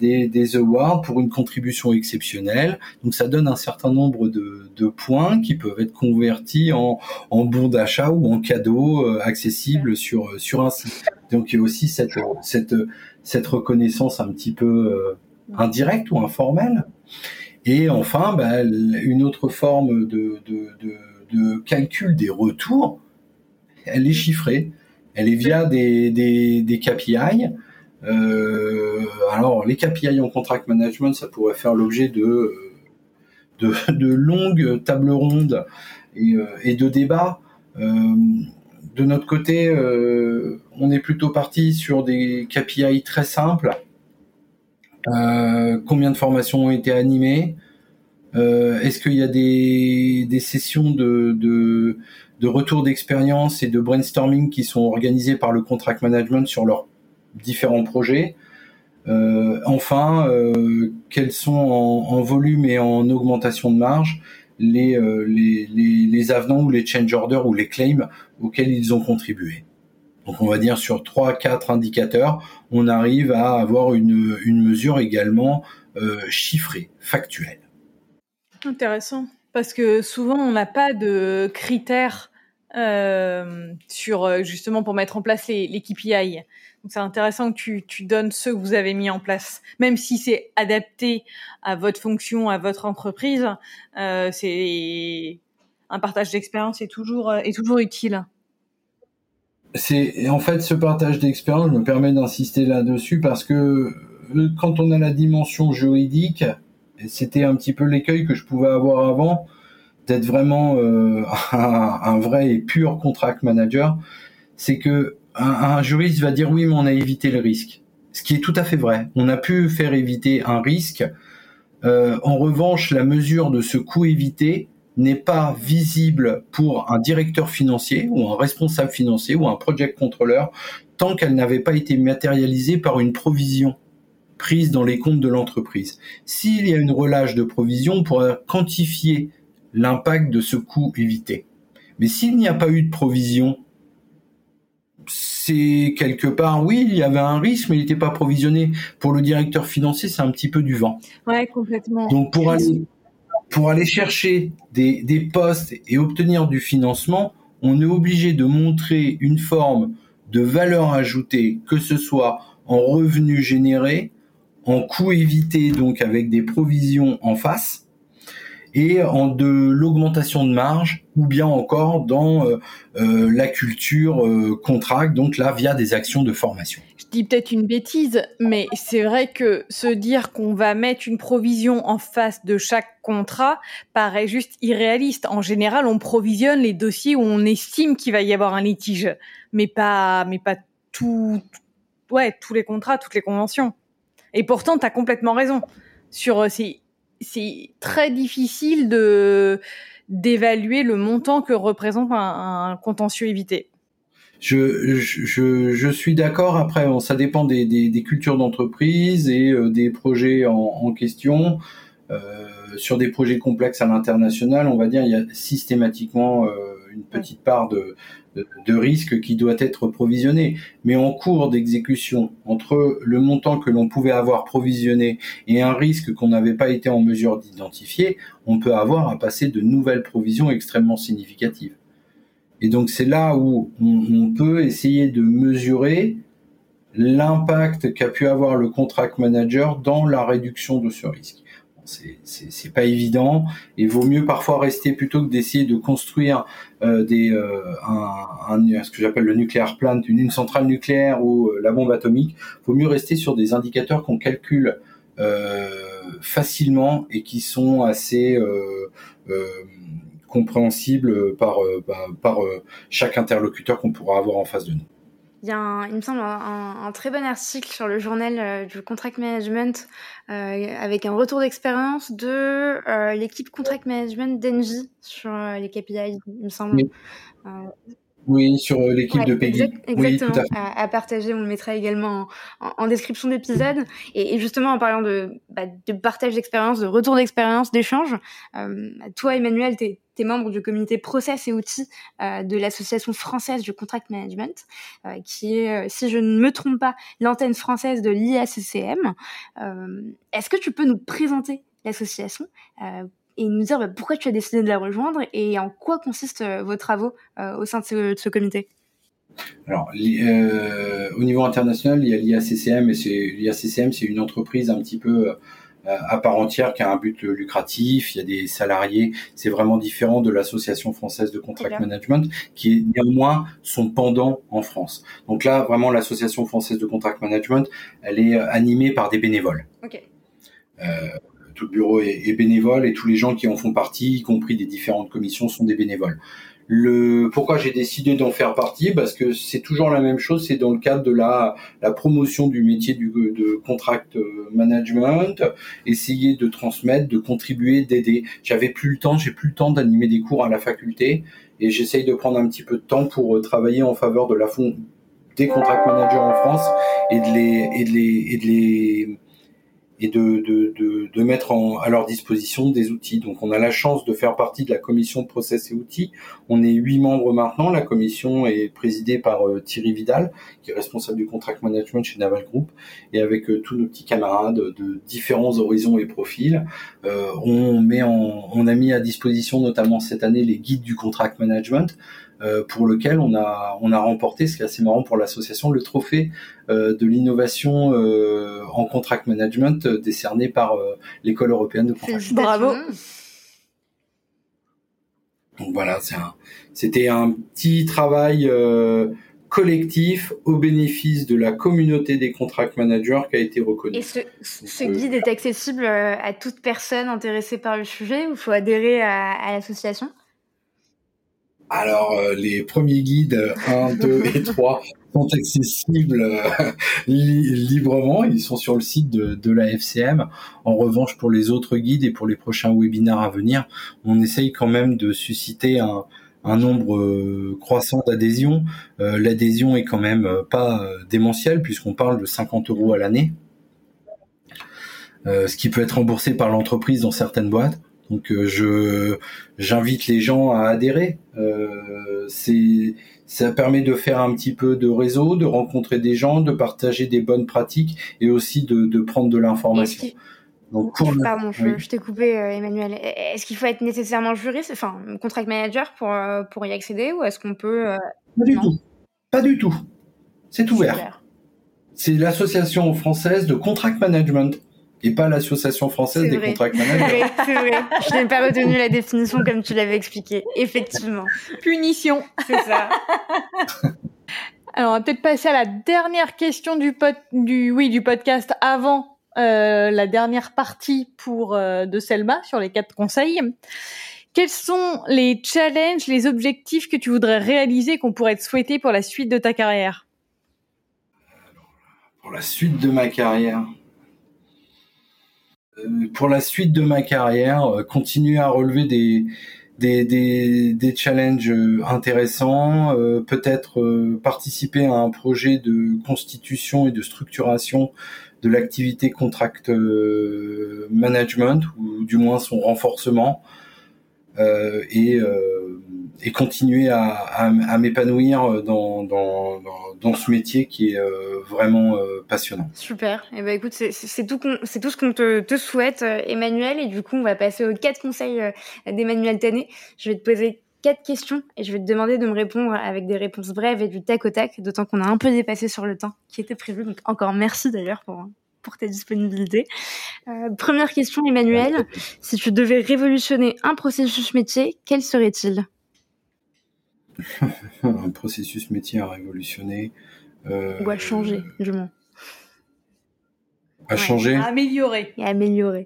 des, des, awards pour une contribution exceptionnelle. Donc ça donne un certain nombre de, de points qui peuvent être convertis en, en bons d'achat ou en cadeaux accessibles sur sur un site. Donc il y a aussi cette cette cette reconnaissance un petit peu indirecte ou informelle. Et enfin, bah, une autre forme de, de, de, de calcul des retours elle est chiffrée, elle est via des, des, des KPI. Euh, alors les KPI en contract management, ça pourrait faire l'objet de, de, de longues tables rondes et, euh, et de débats. Euh, de notre côté, euh, on est plutôt parti sur des KPI très simples. Euh, combien de formations ont été animées? Est-ce qu'il y a des, sessions de, retour d'expérience et de brainstorming qui sont organisés par le contract management sur leurs différents projets? Euh, enfin, euh, quels sont en, volume et en augmentation de marge? Les, euh, les, les, les, avenants ou les change orders ou les claims auxquels ils ont contribué. Donc on va dire sur trois, quatre indicateurs, on arrive à avoir une, une mesure également euh, chiffrée, factuelle. Intéressant parce que souvent on n'a pas de critères euh, sur justement pour mettre en place les, les KPI. Donc c'est intéressant que tu, tu donnes ceux que vous avez mis en place, même si c'est adapté à votre fonction, à votre entreprise. Euh, c'est un partage d'expérience est toujours euh, est toujours utile. C'est en fait ce partage d'expérience me permet d'insister là-dessus parce que quand on a la dimension juridique, c'était un petit peu l'écueil que je pouvais avoir avant, d'être vraiment euh, un, vrai et pur contract manager, c'est que un, juriste va dire oui, mais on a évité le risque. Ce qui est tout à fait vrai. On a pu faire éviter un risque. Euh, en revanche, la mesure de ce coût évité n'est pas visible pour un directeur financier ou un responsable financier ou un project controller tant qu'elle n'avait pas été matérialisée par une provision prise dans les comptes de l'entreprise. S'il y a une relâche de provision, on pourra quantifier l'impact de ce coût évité. Mais s'il n'y a pas eu de provision, c'est quelque part, oui, il y avait un risque, mais il n'était pas provisionné. Pour le directeur financier, c'est un petit peu du vent. Ouais, complètement. Donc pour aller, pour aller chercher des, des postes et obtenir du financement, on est obligé de montrer une forme de valeur ajoutée, que ce soit en revenus générés, en coûts évités, donc avec des provisions en face, et en de l'augmentation de marge ou bien encore dans euh, euh, la culture euh, contract, donc là via des actions de formation. Je dis peut-être une bêtise, mais c'est vrai que se dire qu'on va mettre une provision en face de chaque contrat paraît juste irréaliste. En général, on provisionne les dossiers où on estime qu'il va y avoir un litige, mais pas, mais pas tout, ouais, tous les contrats, toutes les conventions. Et pourtant, tu as complètement raison sur ces c'est très difficile de d'évaluer le montant que représente un, contentieux évité. Je, je, je suis d'accord. Après, ça dépend des, des, des cultures d'entreprise et euh, des projets en, en question. Euh, sur des projets complexes à l'international, on va dire, il y a systématiquement euh, une petite part de, de, risque qui doit être provisionné. Mais en cours d'exécution, entre le montant que l'on pouvait avoir provisionné et un risque qu'on n'avait pas été en mesure d'identifier, on peut avoir à passer de nouvelles provisions extrêmement significatives. Et donc c'est là où on, peut essayer de mesurer l'impact qu'a pu avoir le contract manager dans la réduction de ce risque c'est pas évident et vaut mieux parfois rester plutôt que d'essayer de construire euh, des euh, un, ce que j'appelle le nucléaire plant, une, une, centrale nucléaire ou euh, la bombe atomique. Vaut mieux rester sur des indicateurs qu'on calcule facilement et qui sont assez compréhensibles par bah, par chaque interlocuteur qu'on pourra avoir en face de nous. Il y a, il me semble, un, très bon article sur le journal euh, du contract management euh, avec un retour d'expérience de euh, l'équipe contract management d'Engie sur les KPI, il me semble. Oui, sur euh, l'équipe de Peggy. exactement. Oui, à, à, partager, on le mettra également en, description d'épisode. Et, justement, en parlant de, bah, de partage d'expérience, de retour d'expérience, d'échange, euh, toi, Emmanuel, tu es, membre du comité process et outils euh, de l'association française du contract management, qui est, si je ne me trompe pas, l'antenne française de l'IACCM. Est-ce que tu peux nous présenter l'association et nous dire bah, pourquoi tu as décidé de la rejoindre et en quoi consistent euh, vos travaux euh, au sein de ce, comité? Alors, euh, au niveau international, il y a l'IACCM, et l'IACCM, c'est une entreprise un petit peu à part entière qui a un but lucratif. Il y a des salariés. C'est vraiment différent de l'association française de contract management, qui est néanmoins son pendant en France. Donc là, vraiment, l'association française de contract management, elle est animée par des bénévoles. Ok. Euh, tout le bureau est, bénévole et tous les gens qui en font partie, y compris des différentes commissions, sont des bénévoles. Le pourquoi j'ai décidé d'en faire partie? Parce que c'est toujours la même chose, c'est dans le cadre de la, la promotion du métier du, de contract management, essayer de transmettre, de contribuer, d'aider. J'avais plus le temps, j'ai plus le temps d'animer des cours à la faculté et j'essaye de prendre un petit peu de temps pour euh, travailler en faveur de la fond des contract managers en France et de les et de les et de les et de, de, de, de mettre en, à leur disposition des outils. Donc on a la chance de faire partie de la commission process et outils. On est huit membres maintenant. La commission est présidée par euh, Thierry Vidal, qui est responsable du contract management chez Naval Group, et avec euh, tous nos petits camarades de différents horizons et profils. Euh, on met en, on a mis à disposition notamment cette année les guides du contract management pour lequel on a on a remporté, ce qui est assez marrant pour l'association, le trophée euh, de l'innovation euh, en contract management décerné par l'école européenne de contract. Bravo. Donc voilà, c'était un, petit travail collectif au bénéfice de la communauté des contract managers qui a été reconnu. Et ce, ce guide est accessible à toute personne intéressée par le sujet ou faut adhérer à l'association? Alors, euh, les premiers guides 1, 2 et 3 sont accessibles euh, librement. Ils sont sur le site de, de, la FCM. En revanche, pour les autres guides et pour les prochains webinaires à venir, on essaye quand même de susciter un, un nombre euh, croissant d'adhésions. L'adhésion est quand même pas démentielle puisqu'on parle de 50 euros à l'année. ce qui peut être remboursé par l'entreprise dans certaines boîtes. Donc euh, je j'invite les gens à adhérer. Euh, c'est ça permet de faire un petit peu de réseau, de rencontrer des gens, de partager des bonnes pratiques et aussi de, de prendre de l'information. Donc pour Pardon, je, je t'ai coupé, euh, Emmanuel. Est-ce qu'il faut être nécessairement juriste, enfin contract manager pour pour y accéder, ou est-ce qu'on peut Pas du tout. Pas du tout. C'est ouvert. C'est l'association française de contract management et pas l'association française des contrats managers. c'est vrai. Je n'ai pas retenu la définition comme tu l'avais expliqué. Effectivement. Punition. C'est ça. Alors, on va peut-être passer à la dernière question du, du, oui, du podcast avant euh, la dernière partie pour euh, de Selma sur les quatre conseils. Quels sont les challenges, les objectifs que tu voudrais réaliser qu'on pourrait te souhaiter pour la suite de ta carrière? Pour la suite de ma carrière, pour la suite de ma carrière, euh, continuer à relever des des, des, des challenges intéressants, euh, peut-être participer à un projet de constitution et de structuration de l'activité contract management ou du moins son renforcement et et continuer à, à, m'épanouir dans, dans, dans, ce métier qui est euh, vraiment euh, passionnant. Super. Et eh ben écoute, c'est tout, c'est tout ce qu'on te, te, souhaite, euh, Emmanuel. Et du coup, on va passer aux quatre conseils d'Emmanuel Tanet. Je vais te poser quatre questions et je vais te demander de me répondre avec des réponses brèves et du tac au tac, d'autant qu'on a un peu dépassé sur le temps qui était prévu. Donc encore merci d'ailleurs pour pour ta disponibilité. Euh, première question, Emmanuel. Si tu devais révolutionner un processus métier, quel serait-il? un processus métier à révolutionner. Euh, Ou à changer, du moins. À changer À améliorer. Et améliorer.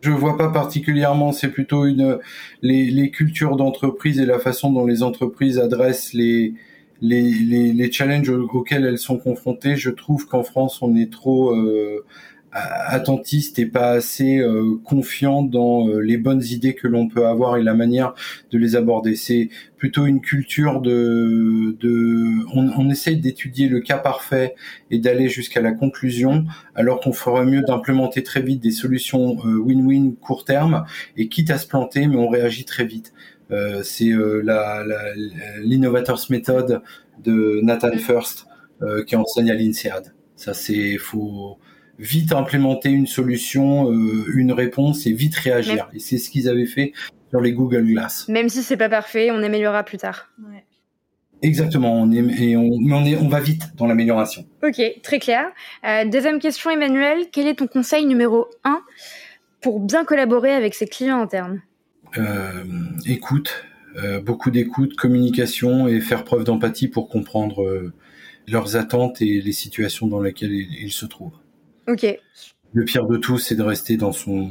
Je vois pas particulièrement, c'est plutôt une les, les cultures d'entreprise et la façon dont les entreprises adressent les les, les, les challenges auxquels elles sont confrontées. Je trouve qu'en France, on est trop euh, attentiste et pas assez euh, confiant dans euh, les bonnes idées que l'on peut avoir et la manière de les aborder. C'est plutôt une culture de, de on, on essaye d'étudier le cas parfait et d'aller jusqu'à la conclusion, alors qu'on ferait mieux d'implémenter très vite des solutions euh, win-win court terme et quitte à se planter, mais on réagit très vite. Euh, c'est la, l'innovators method de Nathan First qui enseigne à l'INSEAD. Ça c'est faut vite implémenter une solution, euh, une réponse et vite réagir. Et c'est ce qu'ils avaient fait sur les Google Glass. Même si c'est pas parfait, on améliorera plus tard. Ouais. Exactement, on est, et on, mais on, est, on va vite dans l'amélioration. Ok, très clair. Euh, deuxième question, Emmanuel, quel est ton conseil numéro un pour bien collaborer avec ses clients internes? Euh, Écoute, euh, beaucoup d'écoute, communication et faire preuve d'empathie pour comprendre euh, leurs attentes et les situations dans lesquelles ils se trouvent. Ok. Le pire de tout, c'est de rester dans son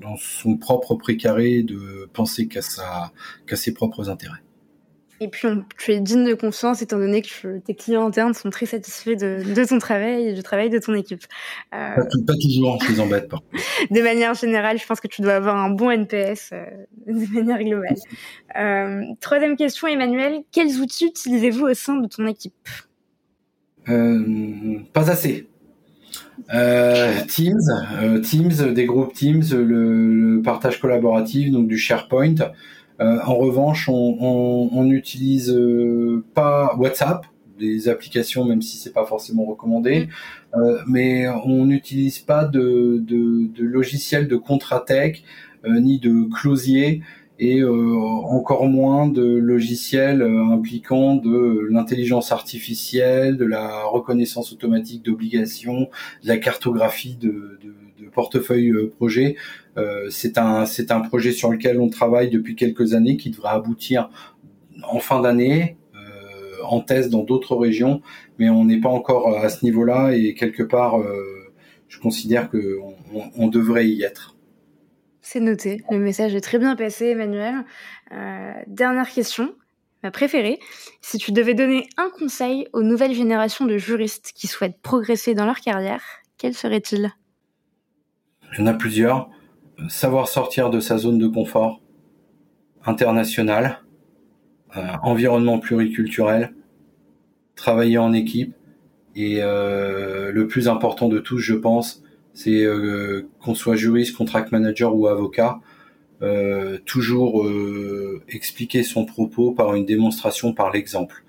dans son propre précaré, de penser qu'à ses propres intérêts. Et puis, tu es digne de confiance étant donné que tes clients internes sont très satisfaits de, de ton travail et du travail de ton équipe. Euh, pas, pas, toujours, je les embête pas. de manière générale, je pense que tu dois avoir un bon NPS euh, de manière globale. Euh, troisième question, Emmanuel. Quels outils utilisez-vous au sein de ton équipe? Pas assez. Euh, Teams, euh, Teams, des groupes Teams, le, partage collaboratif, donc du SharePoint. Euh, en revanche, on n'utilise pas WhatsApp, des applications, même si c'est pas forcément recommandé, mm. mais on n'utilise pas de, de, de logiciel de Contratech ni de closier et euh, encore moins de logiciels euh, impliquant de l'intelligence artificielle, de la reconnaissance automatique d'obligations, de la cartographie de, de, de portefeuille euh, projet. c'est un c'est un projet sur lequel on travaille depuis quelques années qui devrait aboutir en fin d'année en test dans d'autres régions, mais on n'est pas encore à ce niveau-là et quelque part, je considère que on, on devrait y être. C'est noté. Le message est très bien passé, Emmanuel. Euh, dernière question, ma préférée. Si tu devais donner un conseil aux nouvelles générations de juristes qui souhaitent progresser dans leur carrière, quel serait-il? Il y en a plusieurs. Savoir sortir de sa zone de confort, international, euh, environnement pluriculturel, travailler en équipe et euh, le plus important de tous, je pense, c'est euh, qu'on soit juriste, contract manager ou avocat, euh, toujours euh, expliquer son propos par une démonstration, par l'exemple.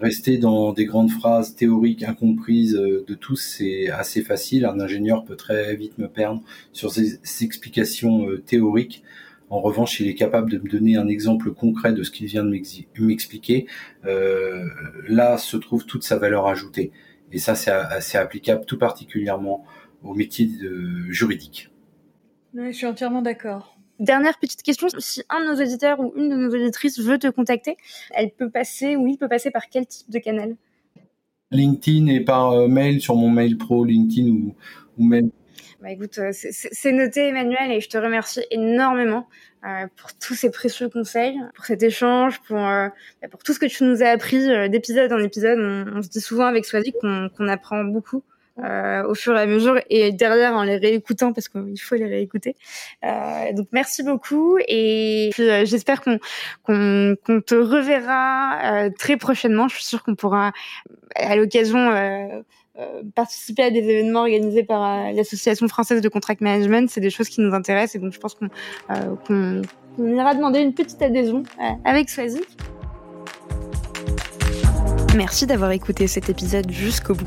Rester dans des grandes phrases théoriques incomprises de tous, c'est assez facile. Un ingénieur peut très vite me perdre sur ces, explications théoriques. En revanche, il est capable de me donner un exemple concret de ce qu'il vient de m'expliquer. là se trouve toute sa valeur ajoutée. Et ça, c'est assez applicable tout particulièrement au métier de juridique. je suis entièrement d'accord. Dernière petite question, si un de nos auditeurs ou une de nos auditrices veut te contacter, elle peut passer ou il peut passer par quel type de canal? LinkedIn et par euh, mail sur mon mail pro LinkedIn ou, ou mail. Bah écoute, euh, c'est noté Emmanuel et je te remercie énormément euh, pour tous ces précieux conseils, pour cet échange, pour, bah, pour tout ce que tu nous as appris d'épisode en épisode. On, se dit souvent avec Swazik qu'on apprend beaucoup euh, au fur et à mesure et derrière en les réécoutant parce qu'il faut les réécouter. Euh, donc merci beaucoup et euh, j'espère qu'on qu'on qu'on te reverra euh, très prochainement. Je suis sûre qu'on pourra à l'occasion euh, participer à des événements organisés par l'association française de contract management. C'est des choses qui nous intéressent et donc je pense qu'on qu'on ira demander une petite adhésion avec Swazik. Merci d'avoir écouté cet épisode jusqu'au bout.